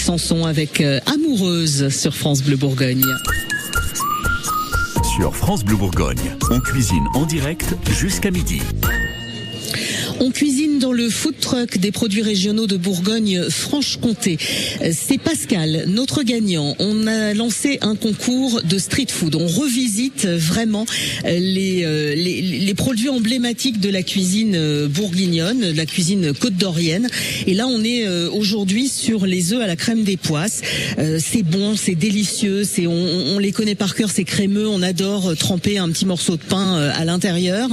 Sanson avec euh, Amoureuse sur France Bleu Bourgogne. Sur France Bleu Bourgogne, on cuisine en direct jusqu'à midi. On cuisine dans le food truck des produits régionaux de Bourgogne-Franche-Comté. Euh, C'est Pascal, notre gagnant. On a lancé un concours de street food. On revisite vraiment euh, les, euh, les, les produits emblématiques de la cuisine bourguignonne, de la cuisine côte-dorienne. Et là, on est aujourd'hui sur les œufs à la crème des poisses. C'est bon, c'est délicieux, c'est on, on- les connaît par cœur, c'est crémeux. On adore tremper un petit morceau de pain à l'intérieur.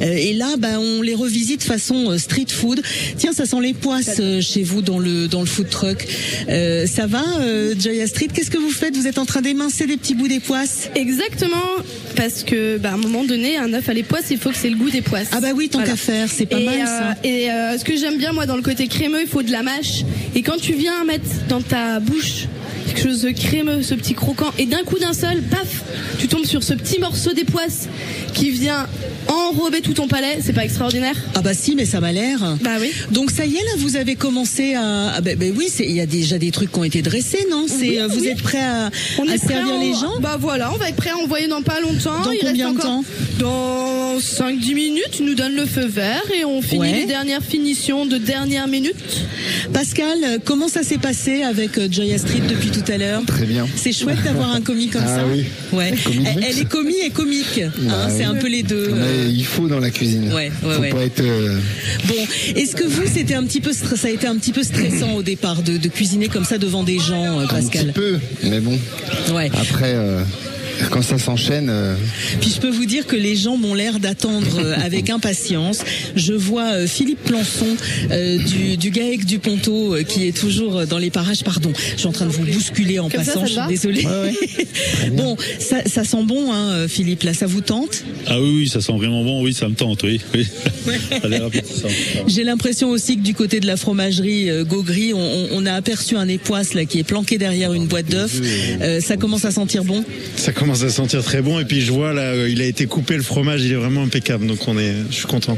Et là, bah, on les revisite façon euh, street food. Tiens, ça sent les poisses euh, chez vous dans le dans le food truck. Euh, ça va, euh, Joya Street? Qu'est-ce que vous faites? Vous êtes en train d'émincer des petits bouts des poisses? Exactement, parce que bah, à un moment donné, un œuf à les poisses, il faut que c'est le goût des poisses. Ah bah oui, tant qu'à faire, c'est pas et, mal, ça. Et ce que j'aime bien moi dans le côté crémeux, il faut de la mâche. Et quand tu viens mettre dans ta bouche quelque chose de crémeux, ce petit croquant, et d'un coup d'un seul, paf, tu tombes sur ce petit morceau des poisses qui vient enrober tout ton palais, c'est pas extraordinaire? Ah bah si, mais ça m'a l'air. Bah oui. Donc ça y est, là, vous avez commencé à. Ah bah, bah oui, il y a déjà des trucs qui ont été dressés, non? C'est Oui, euh, vous oui. êtes prêts à, On à est prêt servir à en- les gens? Bah voilà, on va être prêt à envoyer dans pas longtemps. Dans Il combien reste de temps? Dans 5-10 minutes, nous donnent le feu vert et on finit Ouais. les dernières finitions de dernière minute. Pascal, euh, comment ça s'est passé avec euh, Joya Street depuis tout à l'heure? Très bien. C'est chouette d'avoir un commis comme Ah ça. oui. Ouais. Elle, est commis et comique. hein, c'est oui. un peu les deux. Mais euh. il faut dans la cuisine. Ouais, ouais, faut ouais. pas être. euh, Bon, est-ce que vous, c'était un petit peu, ça a été un petit peu stressant au départ de, de cuisiner comme ça devant des gens, euh, un Pascal? petit peu, mais bon. Ouais. Après, euh, quand ça s'enchaîne, euh, Puis je peux vous dire que les gens m'ont l'air d'attendre euh, avec impatience. Je vois euh, Philippe Plançon euh, du, du GAEC du Ponto euh, qui est toujours dans les parages. Pardon, je suis en train de vous bousculer en Comme passant, ça je suis désolée. bon, ça, ça sent bon, hein, Philippe, là, ça vous tente? Ah oui, oui, ça sent vraiment bon. Oui, ça me tente, oui. J'ai l'impression aussi que du côté de la fromagerie euh, Gaugry, on, on- on a aperçu un époisse là qui est planqué derrière une boîte d'œufs. Euh, ça commence à sentir bon? Ça commence à sentir très bon. Et puis je vois là, euh, il a été coupé le fromage, il est vraiment impeccable. Donc on est, je suis content.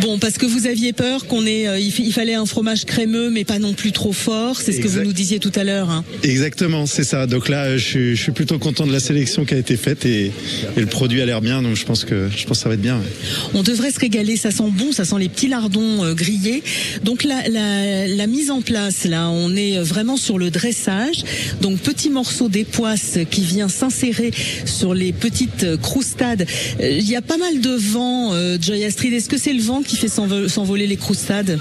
Bon, parce que vous aviez peur qu'on ait, euh, il, fallait un fromage crémeux, mais pas non plus trop fort. C'est ce que vous nous disiez tout à l'heure. hein. Exactement, c'est ça. Donc là, euh, je suis, je suis plutôt content de la sélection qui a été faite et, et le produit a l'air bien. Donc je pense que, je pense que ça va être bien. ouais. On devrait se régaler. Ça sent bon, ça sent les petits lardons euh, grillés. Donc la, la, la mise en place, là, on est vraiment sur le dressage. Donc petit morceau d'époisse qui vient s'insérer sur les petites euh, croustades. Euh, Il y a pas mal de vent, euh, Joy Astrid. Est-ce que c'est le vent qui fait s'envo- s'envoler les croustades?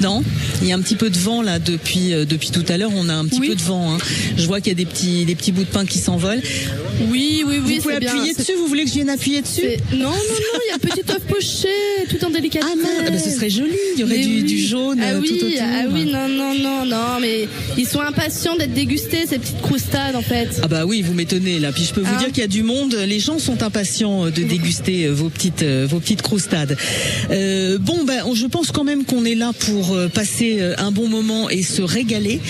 Non? Il y a un petit peu de vent là depuis depuis tout à l'heure. On a un petit peu de vent. hein. Je vois qu'il y a des petits des petits bouts de pain qui s'envolent. Oui, oui, oui. Vous pouvez bien. appuyer dessus? Vous voulez que je vienne appuyer dessus? Non, non, non. Il y a petit œuf poché, tout en délicatesse. Ah mince, ah bah, ce serait joli. Il y aurait du, oui. du jaune ah oui, tout autour. Ah oui, non, non, non, non. Mais ils sont impatients d'être dégustés ces petites croustades en fait. Ah bah oui, vous m'étonnez là. Puis puis je peux vous dire qu'il y a du monde. Les gens sont impatients de déguster euh, vos petites euh, vos petites croustades. Euh, bon, ben, je pense quand même qu'on est là pour euh, passer euh, un bon moment et se régaler.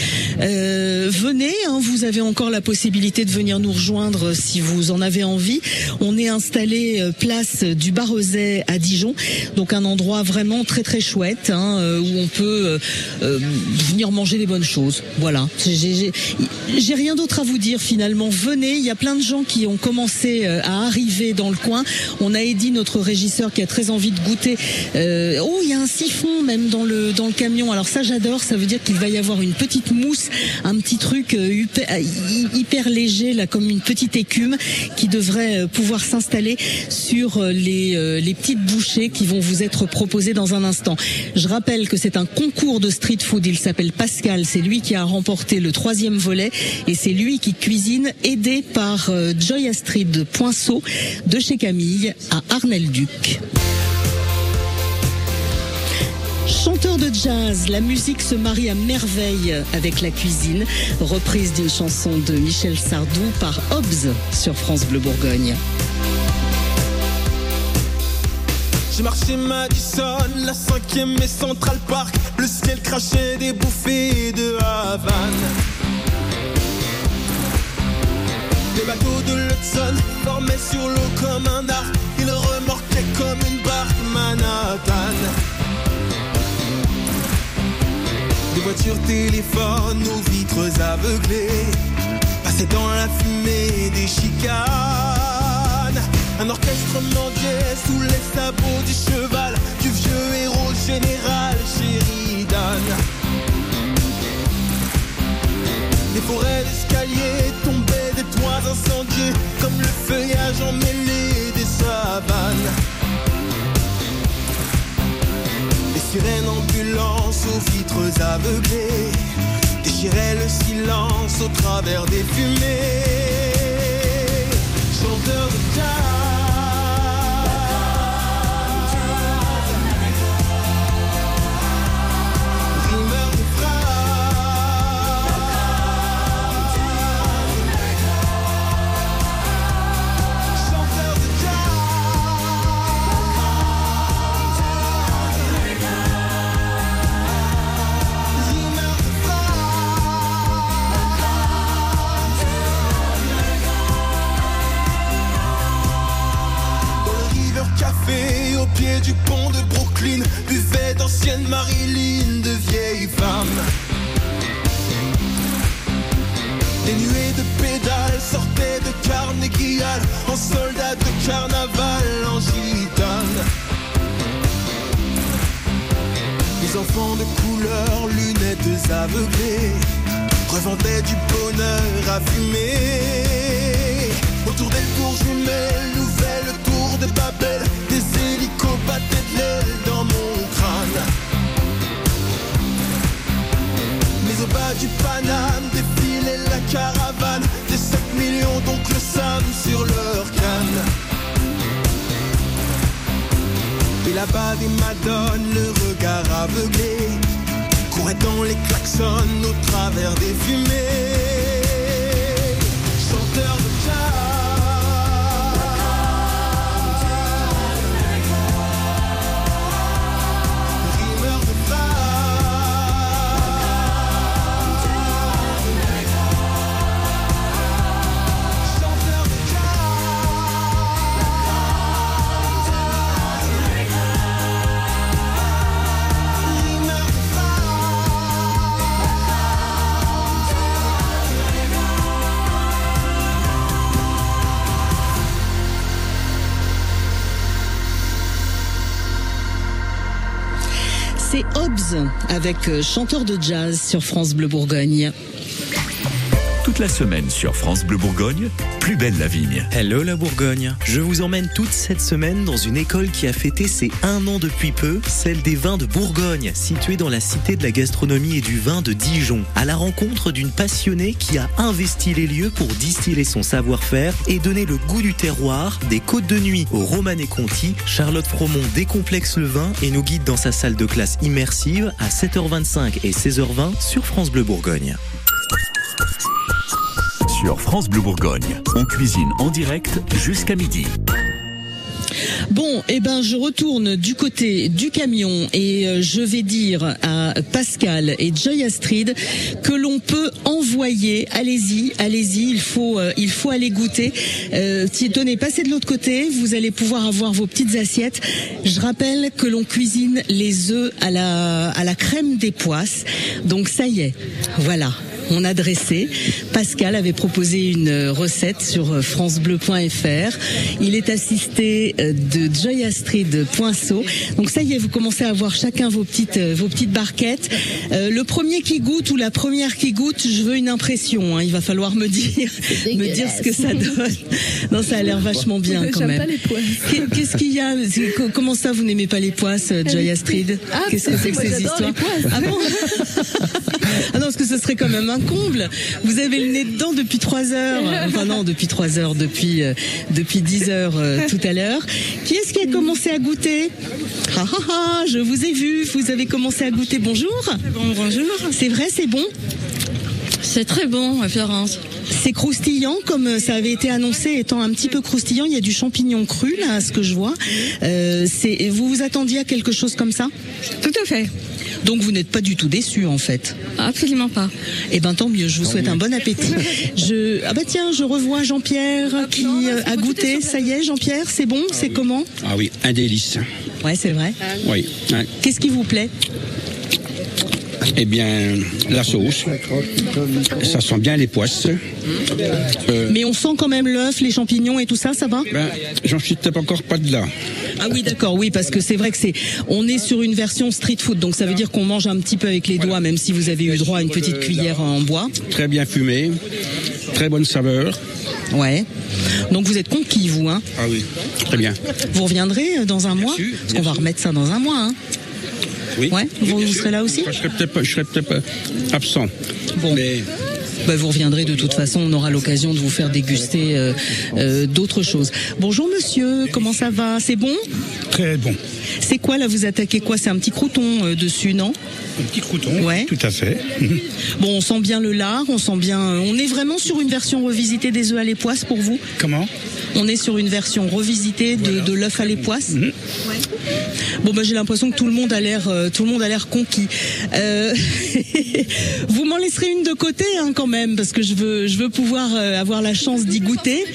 Euh, venez, hein, vous avez encore la possibilité de venir nous rejoindre si vous en avez envie. On est installé euh, place du Barozet à Dijon, donc un endroit vraiment très très chouette hein, euh, où on peut euh, euh, venir manger des bonnes choses. Voilà. J'ai rien d'autre à vous dire finalement. Venez, il y a plein de gens qui ont commencé euh, à arriver dans le coin. On a Eddy, notre régisseur, qui a très envie de goûter. Euh, oh, il y a un siphon même dans le dans le camion. Alors ça, j'adore. Ça veut dire qu'il va y avoir une petite mousse, un petit truc hyper, euh, hy- hyper léger, là, comme une petite écume, qui devrait pouvoir s'installer sur les les petites bouchées qui vont vous être proposées dans un instant. Je rappelle que c'est un concours de street food. Il s'appelle Pascal. C'est lui qui a remporté le troisième volet et c'est lui qui cuisine, aidé par Joy Astrid Poinceau de chez Camille à Arnel-Duc. Chanteur de jazz, la musique se marie à merveille avec la cuisine. Reprise d'une chanson de Michel Sardou par Hobbs sur France Bleu Bourgogne. J'ai marché Madison, la cinquième et Central Park. Le ciel crachait des bouffées de Havane. Les bateaux de l'Hudson formaient sur l'eau comme un arc. Ils remorquaient comme une barque Manhattan. Des voitures téléphones aux vitres aveuglées passaient dans la fumée des chicanes. Un orchestre mendiait sous les sabots du cheval du vieux héros général Sheridan. Les forêts d'escalier tombaient des toits incendiés comme le feuillage emmêlé des savanes. Les sirènes ambulances aux vitres aveuglées déchiraient le silence au travers des fumées. Chanteur de jazz. Aveuglées, revendaient du bonheur à fumer. Autour des tours jumelles, nouvelle tour de Babel, des hélicos battaient de l'aile dans mon crâne. Mais au bas du Paname défilait la caravane des 7 millions d'oncles Sam sur leur canne. Et là-bas des madones, le regard aveuglé, couraient dans les klaxons au travers des fumées. Avec euh, chanteur de jazz sur France Bleu Bourgogne. Toute la semaine sur France Bleu Bourgogne, plus belle la vigne. Hello la Bourgogne. Je vous emmène toute cette semaine dans une école qui a fêté ses un an depuis peu, celle des vins de Bourgogne, située dans la cité de la gastronomie et du vin de Dijon, à la rencontre d'une passionnée qui a investi les lieux pour distiller son savoir-faire et donner le goût du terroir, des côtes de nuit au Romanée Conti. Charlotte Fromont décomplexe le vin et nous guide dans sa salle de classe immersive à 7h25 et 16h20 sur France Bleu Bourgogne. France Bleu Bourgogne. On cuisine en direct jusqu'à midi. Bon, eh ben, je retourne du côté du camion et euh, je vais dire à Pascal et Joy Astrid que l'on peut envoyer. Allez-y, allez-y. Il faut, euh, il faut aller goûter. Euh, tenez, passez de l'autre côté. Vous allez pouvoir avoir vos petites assiettes. Je rappelle que l'on cuisine les œufs à la, à la crème des poisses. Donc ça y est, voilà. On a dressé. Pascal avait proposé une recette sur euh, francebleu.fr. Il est assisté euh, de Joy Astrid Poinceau. Donc ça y est, vous commencez à avoir chacun vos petites euh, vos petites barquettes. Euh, le premier qui goûte ou la première qui goûte, je veux une impression. hein. Il va falloir me dire me dire ce que ça donne. Non, ça a l'air vachement bien quand même. Qu'est-ce qu'il y a? Comment ça, vous n'aimez pas les poisses, euh, Joy Astrid? Ah, Qu'est-ce que c'est que ces histoires? Ah bon? Ah non, parce que ce serait quand même un comble. Vous avez le nez dedans depuis trois heures. Enfin non, depuis trois heures, depuis euh, depuis dix heures euh, tout à l'heure. Qui est-ce qui a commencé à goûter Ah ah ah, je vous ai vu. Vous avez commencé à goûter. Bonjour. Bon, bonjour. C'est vrai, c'est bon. C'est très bon, Florence. C'est croustillant, comme euh, ça avait été annoncé, étant un petit peu croustillant. Il y a du champignon cru là, à ce que je vois. Euh, c'est vous vous attendiez à quelque chose comme ça? Tout à fait. Donc vous n'êtes pas du tout déçu en fait. Absolument pas. Eh ben tant mieux, je vous souhaite un bon appétit. Je ah bah tiens, je revois Jean-Pierre qui euh, a goûté. Ça y est, Jean-Pierre, c'est bon, c'est comment? Ah oui, un délice. Ouais, c'est vrai. Oui. Qu'est-ce qui vous plaît? Eh bien, la sauce. Ça sent bien les poisses. Euh, Mais on sent quand même l'œuf, les champignons et tout ça, ça va ben, j'en suis peut-être encore pas de là. Ah oui, d'accord, oui, parce que c'est vrai que c'est, on est sur une version street food, donc ça veut dire qu'on mange un petit peu avec les doigts, même si vous avez eu droit à une petite cuillère en bois. Très bien fumé. Très bonne saveur. Ouais. Donc vous êtes conquis, vous, hein? Ah oui. Très bien. Vous reviendrez dans un mois? Sûr, Parce qu'on va remettre ça dans un mois, hein Oui. Ouais, vous, serez là aussi Je serai peut-être pas, je serai peut-être pas absent. Bon. Mais Bah, vous reviendrez de toute façon, on aura l'occasion de vous faire déguster euh, euh, d'autres choses. Bonjour monsieur, comment ça va? C'est bon? Très bon. C'est quoi là? Vous attaquez quoi? C'est un petit crouton euh, dessus, non? Un petit crouton. Ouais. Tout à fait. Bon, on sent bien le lard, on sent bien. On est vraiment sur une version revisitée des œufs à l'époisse pour vous? Comment? On est sur une version revisitée de, de l'œuf à l'époisse. Bon, bah, j'ai l'impression que tout le monde a l'air, euh, tout le monde a l'air conquis. Euh, vous m'en laisserez une de côté, hein, quand même, parce que je veux, je veux pouvoir euh, avoir la chance d'y goûter.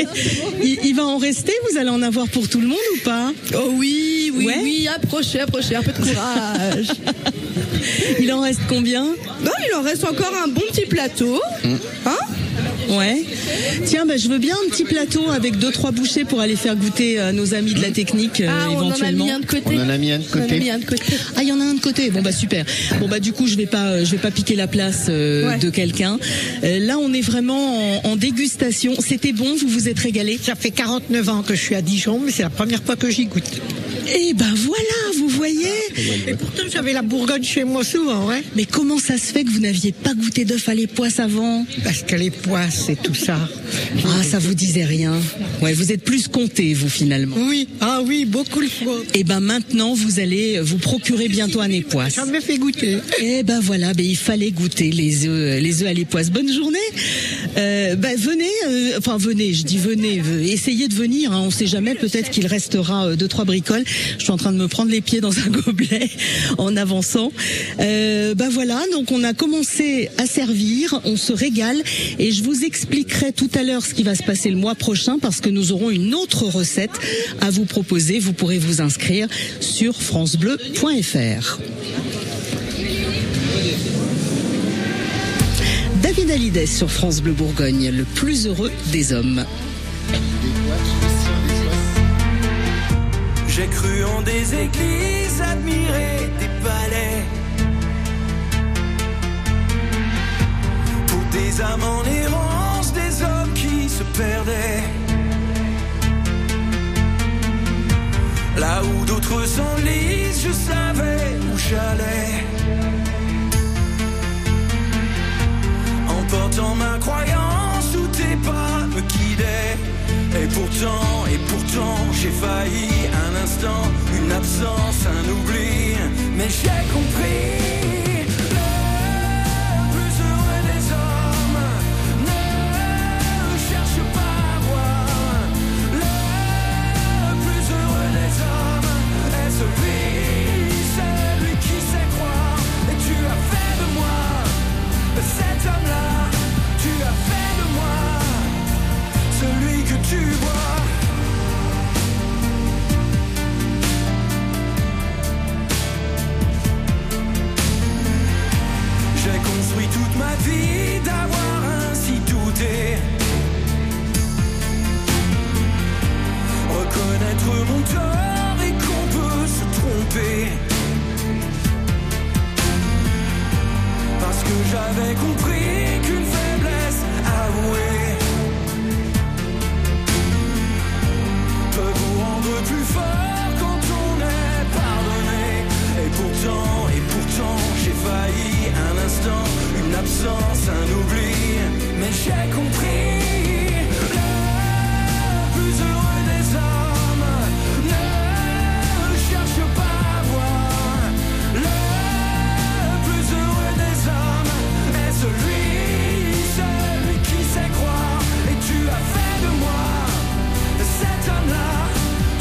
Il, il va en rester. Vous allez en avoir pour tout le monde ou pas? Oh oui, oui, Ouais. oui, approchez, approchez, un peu de courage. Il en reste combien? Non, il en reste encore un bon petit plateau. Hein? Ouais. Tiens, bah, je veux bien un petit plateau avec deux trois bouchées pour aller faire goûter à nos amis de la technique euh, Ah, on en a éventuellement. mis un de côté. On en a mis un de côté. un de côté. Ah, il y en a un de côté. Bon bah super. Bon bah du coup, je vais pas, euh, je vais pas piquer la place euh, Ouais. de quelqu'un. Euh, là, on est vraiment en, en dégustation. C'était bon, vous vous êtes régalé? Ça fait 49 ans que je suis à Dijon, mais c'est la première fois que j'y goûte. Eh ben voilà, vous voyez. Et pourtant, j'avais la Bourgogne chez moi souvent, ouais. Mais comment ça se fait que vous n'aviez pas goûté d'œuf à l'époisse avant Parce que les poisses et tout ça. Ah, ça vous disait rien. Ouais, vous êtes plus compté, vous finalement. Oui, ah oui, beaucoup de fois. Et ben maintenant, vous allez vous procurer bientôt un époisse. J'en ai fait goûter. Eh ben voilà, ben il fallait goûter les œufs, les œufs à l'époisse. Bonne journée. Euh, ben venez, euh, enfin venez, je dis venez, euh, essayez de venir. Hein, on sait jamais, peut-être qu'il restera euh, deux trois bricoles. Je suis en train de me prendre les pieds dans un gobelet en avançant. Ben voilà, donc on a commencé à servir, on se régale et je vous expliquerai tout à l'heure ce qui va se passer le mois prochain parce que nous aurons une autre recette à vous proposer. Vous pourrez vous inscrire sur francebleu.fr. David Hallyday sur France Bleu Bourgogne, le plus heureux des hommes. J'ai cru en des églises, admiré des palais. Pour des âmes en errance, des hommes qui se perdaient. Là où d'autres s'enlisent, je savais où j'allais. En portant ma croyance où tes pas me guidaient. Et pourtant, et pourtant, j'ai failli un instant, une absence, un oubli. Mais j'ai compris. D'avoir ainsi douté, reconnaître mon tort et qu'on peut se tromper. Parce que j'avais compris qu'une faiblesse avouée peut vous rendre plus fort quand on est pardonné. Et pourtant, et pourtant, j'ai failli un instant absence, un oubli, mais j'ai compris. Le plus heureux des hommes ne cherche pas à voir. Le plus heureux des hommes est celui, celui qui sait croire. Et tu as fait de moi cet homme-là.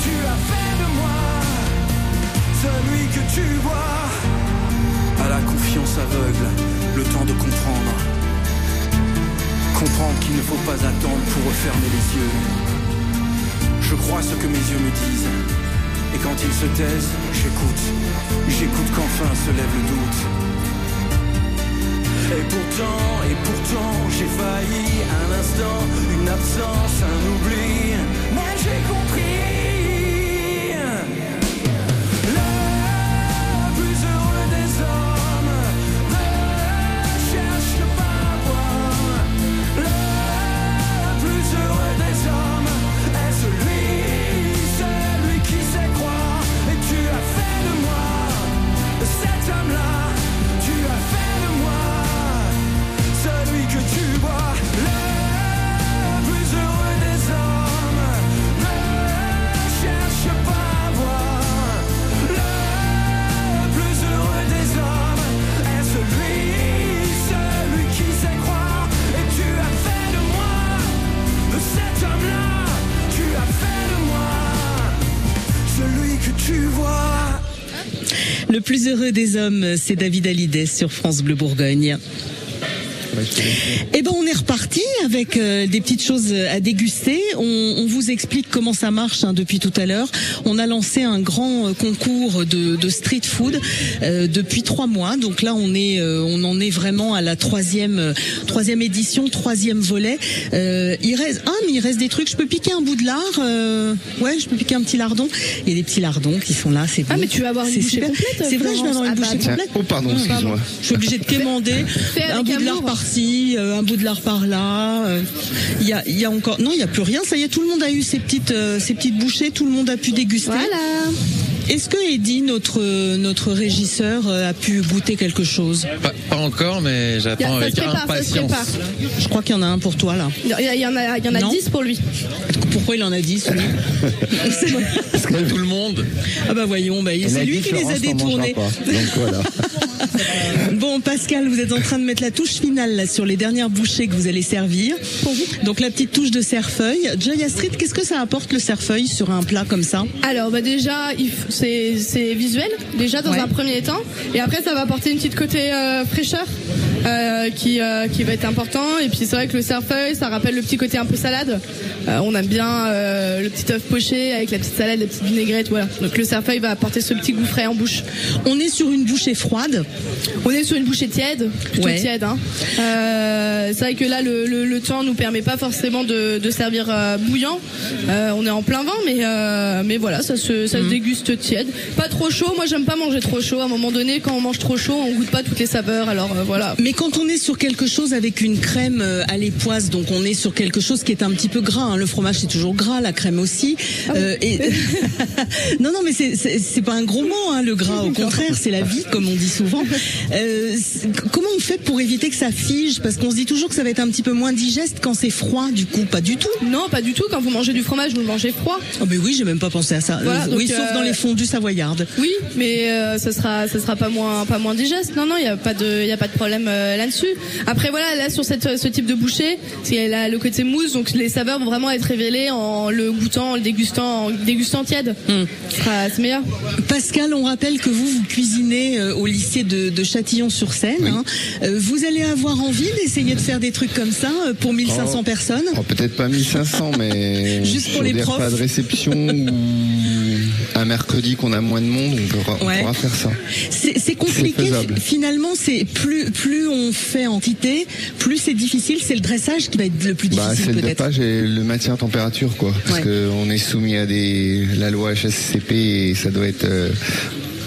Tu as fait de moi celui que tu vois. À la confiance aveugle le temps de comprendre. Comprendre qu'il ne faut pas attendre pour refermer les yeux. Je crois ce que mes yeux me disent. Et quand ils se taisent, j'écoute. J'écoute qu'enfin se lève le doute. Et pourtant, et pourtant, j'ai failli un instant, une absence, un oubli. Mais j'ai compris. Heureux des hommes, c'est David Hallyday sur France Bleu Bourgogne. Est reparti avec euh, des petites choses à déguster. On, on vous explique comment ça marche hein, depuis tout à l'heure. On a lancé un grand euh, concours de, de street food euh, depuis trois mois. Donc là, on est, euh, on en est vraiment à la troisième, euh, troisième édition, troisième volet. Euh, il reste, ah, mais il reste des trucs. Je peux piquer un bout de lard. euh, ouais, je peux piquer un petit lardon. Il y a des petits lardons qui sont là. C'est Ah, mais tu vas avoir une bouchée super. complète, C'est vrai, je vais avoir une bouchée Ah, bah, complète. Oh, pardon, excuse-moi. Je suis obligée de quémander un bout de lard par-ci, euh, un bout de lard par-là. euh, Il y a, il y a encore, non, il y a plus rien. Ça y est, tout le monde a eu ses petites, euh, ses petites bouchées. Tout le monde a pu déguster. Est-ce que Eddie, notre notre régisseur, euh, a pu goûter quelque chose? Pas, pas encore, mais j'attends avec prépare, ça se impatience. Je crois qu'il y en a un pour toi là. Il y, en a, il y en a Non 10 pour lui. Pourquoi il en a 10 lui? Tout le monde. Ah bah voyons, bah, c'est lui qui les a détournés. Donc voilà. Bon, Pascal, vous êtes en train de mettre la touche finale là, sur les dernières bouchées que vous allez servir. Donc la petite touche de cerfeuil. Joy Astrid, qu'est-ce que ça apporte le cerfeuil sur un plat comme ça? Alors bah déjà il f- c'est visuel déjà dans Ouais. un premier temps et après ça va apporter une petite côté euh, fraîcheur euh, qui euh, qui va être important et puis c'est vrai que le cerfeuil ça rappelle le petit côté un peu salade. Euh, on aime bien euh, le petit œuf poché avec la petite salade, la petite vinaigrette voilà. Donc le cerfeuil va apporter ce petit goût frais en bouche. On est sur une bouchée froide. On est sur une bouchée tiède, plutôt Ouais. tiède. Hein. Euh, c'est vrai que là le, le, le temps nous permet pas forcément de, de servir euh, bouillant. Euh, on est en plein vent mais euh, mais voilà ça se ça se Mm. déguste tiède. Pas trop chaud. Moi j'aime pas manger trop chaud. À un moment donné quand on mange trop chaud on goûte pas toutes les saveurs. Alors voilà. Mais quand on est sur quelque chose avec une crème euh, à l'époisse, donc on est sur quelque chose qui est un petit peu gras. hein. Le fromage c'est toujours gras, la crème aussi. Euh, et... non, non, mais c'est- c'est c'est pas un gros mot, hein, le gras. Au contraire, c'est la vie, comme on dit souvent. Euh, comment on fait pour éviter que ça fige? Parce qu'on se dit toujours que ça va être un petit peu moins digeste quand c'est froid. Du coup, pas du tout. Non, pas du tout. Quand vous mangez du fromage, vous le mangez froid. Oh, mais oui, j'ai même pas pensé à ça. Voilà, Euh, oui, sauf euh, dans les fondus savoyardes. Oui, mais euh, ça sera ça sera pas moins pas moins digeste. Non non, il y a pas de il y a pas de problème euh, là-dessus. Après voilà, là sur cette ce type de bouchée, c'est là le côté mousse donc les saveurs vont vraiment être révélées en le goûtant, en le dégustant, en dégustant tiède. Ce sera- C'est meilleur. Pascal, on rappelle que vous, vous cuisinez euh, au lycée de, de Châtillon-sur-Seine. hein. Euh, vous allez avoir envie d'essayer de faire des trucs comme ça euh, pour 1500 Oh. personnes? Oh, Peut-être pas 1500, mais Juste pour les profs. repas de réception ou un mercredi qu'on a moins de monde, on pourra, on Ouais. pourra faire ça. C'est compliqué. Finalement, c'est plus plus on fait en quantité, plus c'est difficile. C'est le dressage qui va être le plus Bah, difficile c'est le dopage et le maintien en température, quoi. Parce Ouais. que on est soumis à des, la loi HSCP et ça doit être, euh,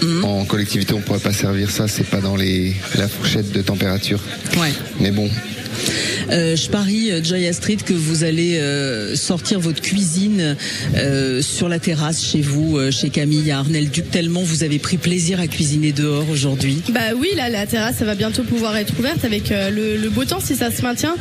Mhm. en collectivité, on pourrait pas servir ça, c'est pas dans les, la fourchette de température. Ouais. Mais bon. Euh, je parie, euh, Joy Astrid, que vous allez euh, sortir votre cuisine euh, sur la terrasse chez vous, chez Camille à Arnel-Duc, tellement vous avez pris plaisir à cuisiner dehors aujourd'hui. Bah oui, là la terrasse ça va bientôt pouvoir être ouverte avec le, le beau temps si ça se maintient.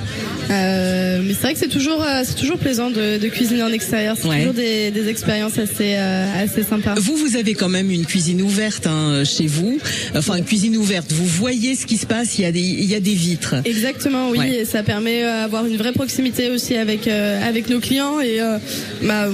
Mais c'est vrai que c'est toujours c'est toujours plaisant de, de cuisiner en extérieur. C'est Ouais. toujours des, des expériences assez assez sympas. Vous, vous avez quand même une cuisine ouverte hein, chez vous. Enfin, une cuisine ouverte. Vous voyez ce qui se passe. Il y a des, il y a des vitres. Exactement, oui. Ouais. Et ça permet d'avoir une vraie proximité aussi avec euh, avec nos clients et euh, bah,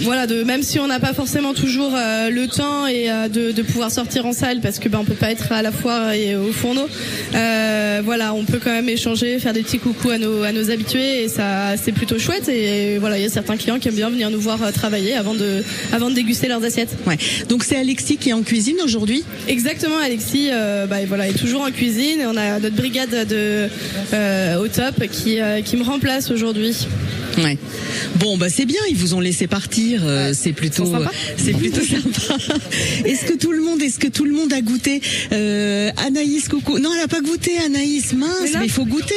voilà, de même si on n'a pas forcément toujours euh, le temps et euh, de, de pouvoir sortir en salle parce que ben on peut pas être à la foire et au fourneau. euh, voilà, on peut quand même échanger, faire des petits coucous à nos à nos habitués et ça c'est plutôt chouette et voilà, il y a certains clients qui aiment bien venir nous voir euh, travailler avant de avant de déguster leurs assiettes. Ouais. Donc c'est Alexis qui est en cuisine aujourd'hui? Exactement, Alexis, euh, bah, voilà, est toujours en cuisine on a notre brigade de euh, au top qui euh, qui me remplace aujourd'hui. Ouais. Bon, bah c'est bien, ils vous ont laissé partir. euh, c'est plutôt, sympas. c'est plutôt sympa. Est-ce que tout le monde, est-ce que tout le monde a goûté euh, Anaïs, coucou. Non, elle a pas goûté, Anaïs. Mince, Mais il faut goûter.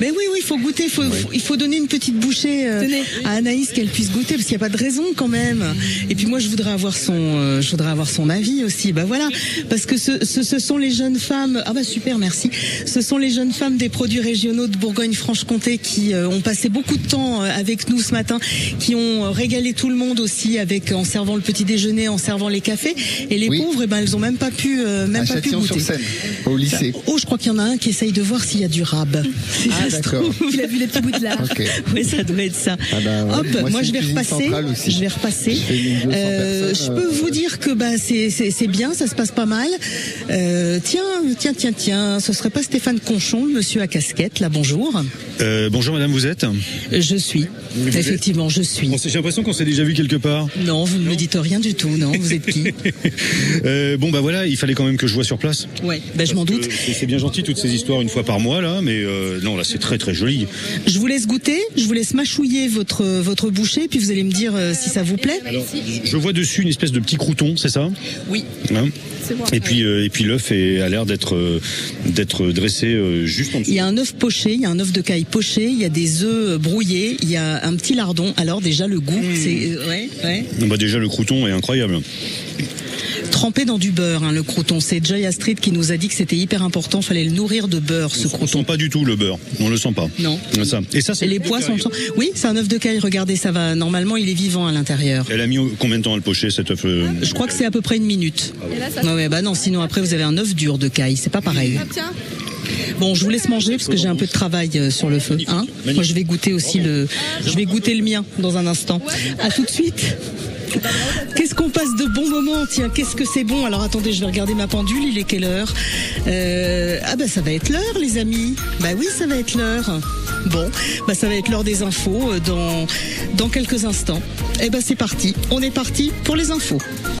Mais oui, oui, il faut goûter. Faut, faut- il faut donner une petite bouchée euh, à Anaïs qu'elle puisse goûter, parce qu'il n'y a pas de raison quand même. Et puis moi, je voudrais avoir son, euh, je voudrais avoir son avis aussi. Bah voilà, parce que ce, ce, ce sont les jeunes femmes. Ah bah super, merci. Ce sont les jeunes femmes des produits régionaux de Bourgogne-Franche-Comté qui euh, ont passé beaucoup de temps euh, avec nous ce matin, qui ont euh, régalé tout le monde aussi avec en servant le petit déjeuner, en servant les cafés. Et les Oui. pauvres, eh ben elles ont même pas pu, même À pas pu goûter. Châtillon-sur-Seine, au lycée. Oh, je crois qu'il y en a un qui essaye de voir s'il y a du rab. Si Ah, d'accord. Il a vu les petits bouts de lard. Ok. Oui, ça doit être ça. Ah bah, ouais. Hop, Moi, je vais repasser. Je vais repasser. Je fais une 200 personnes, je peux vous dire que bah c'est bien, ça se passe pas mal. Euh, tiens, tiens, tiens, tiens, ce serait pas Stéphane Conchon, le monsieur à casquette, là, bonjour. Euh, bonjour madame, vous êtes? Je suis. Effectivement, je suis. J'ai l'impression qu'on s'est déjà vu quelque part. Non, vous ne me dites rien du tout, non, vous êtes qui? Euh, bon bah voilà, il fallait quand même que je vois sur place. Ouais, ben je m'en doute. C'est- bien gentil toutes ces histoires une fois par mois là, mais euh, non là c'est très très joli. Je vous laisse goûter, je vous laisse mâchouiller votre votre bouchée, puis vous allez me dire euh, si ça vous plaît. Alors je vois dessus une espèce de petit crouton, c'est ça? Oui. Hein? Et puis euh, et puis l'œuf est- a l'air d'être euh, d'être dressé euh, juste en dessous. Il y a un œuf poché, il y a un œuf de caille poché, il y a des œufs brouillés, il y a un petit lardon. Alors déjà le goût, c'est euh, ouais, ouais. Bah déjà le crouton est incroyable. trempé dans du beurre. hein, le crouton, c'est Joy Astrid qui nous a dit que c'était hyper important, fallait le nourrir de beurre ce On crouton. sent pas du tout le beurre, on le sent pas. Non. Ça. Et ça c'est Et les poissons, le sont- oui, c'est un œuf de caille. Regardez, ça va. Normalement, il est vivant à l'intérieur. Elle a mis combien de temps à le pocher cet œuf euh, Je crois que c'est à peu près une minute. Et là, ça Ouais, ouais, bah non, sinon après vous avez un œuf dur de caille, c'est pas pareil. Ah, tiens. Bon, je vous laisse manger parce que j'ai un peu de travail euh, sur le feu. Hein Moi, je vais goûter aussi le, je vais goûter le mien dans un instant. À tout de suite. Qu'est-ce qu'on passe de bons moments? Tiens, qu'est-ce que c'est bon? Alors attendez, je vais regarder ma pendule. Il est quelle heure? Euh, Ah bah ça va être l'heure, les amis. Bah oui, ça va être l'heure. Bon, bah ça va être l'heure des infos euh, dans dans quelques instants. Eh ben c'est parti. On est parti pour les infos.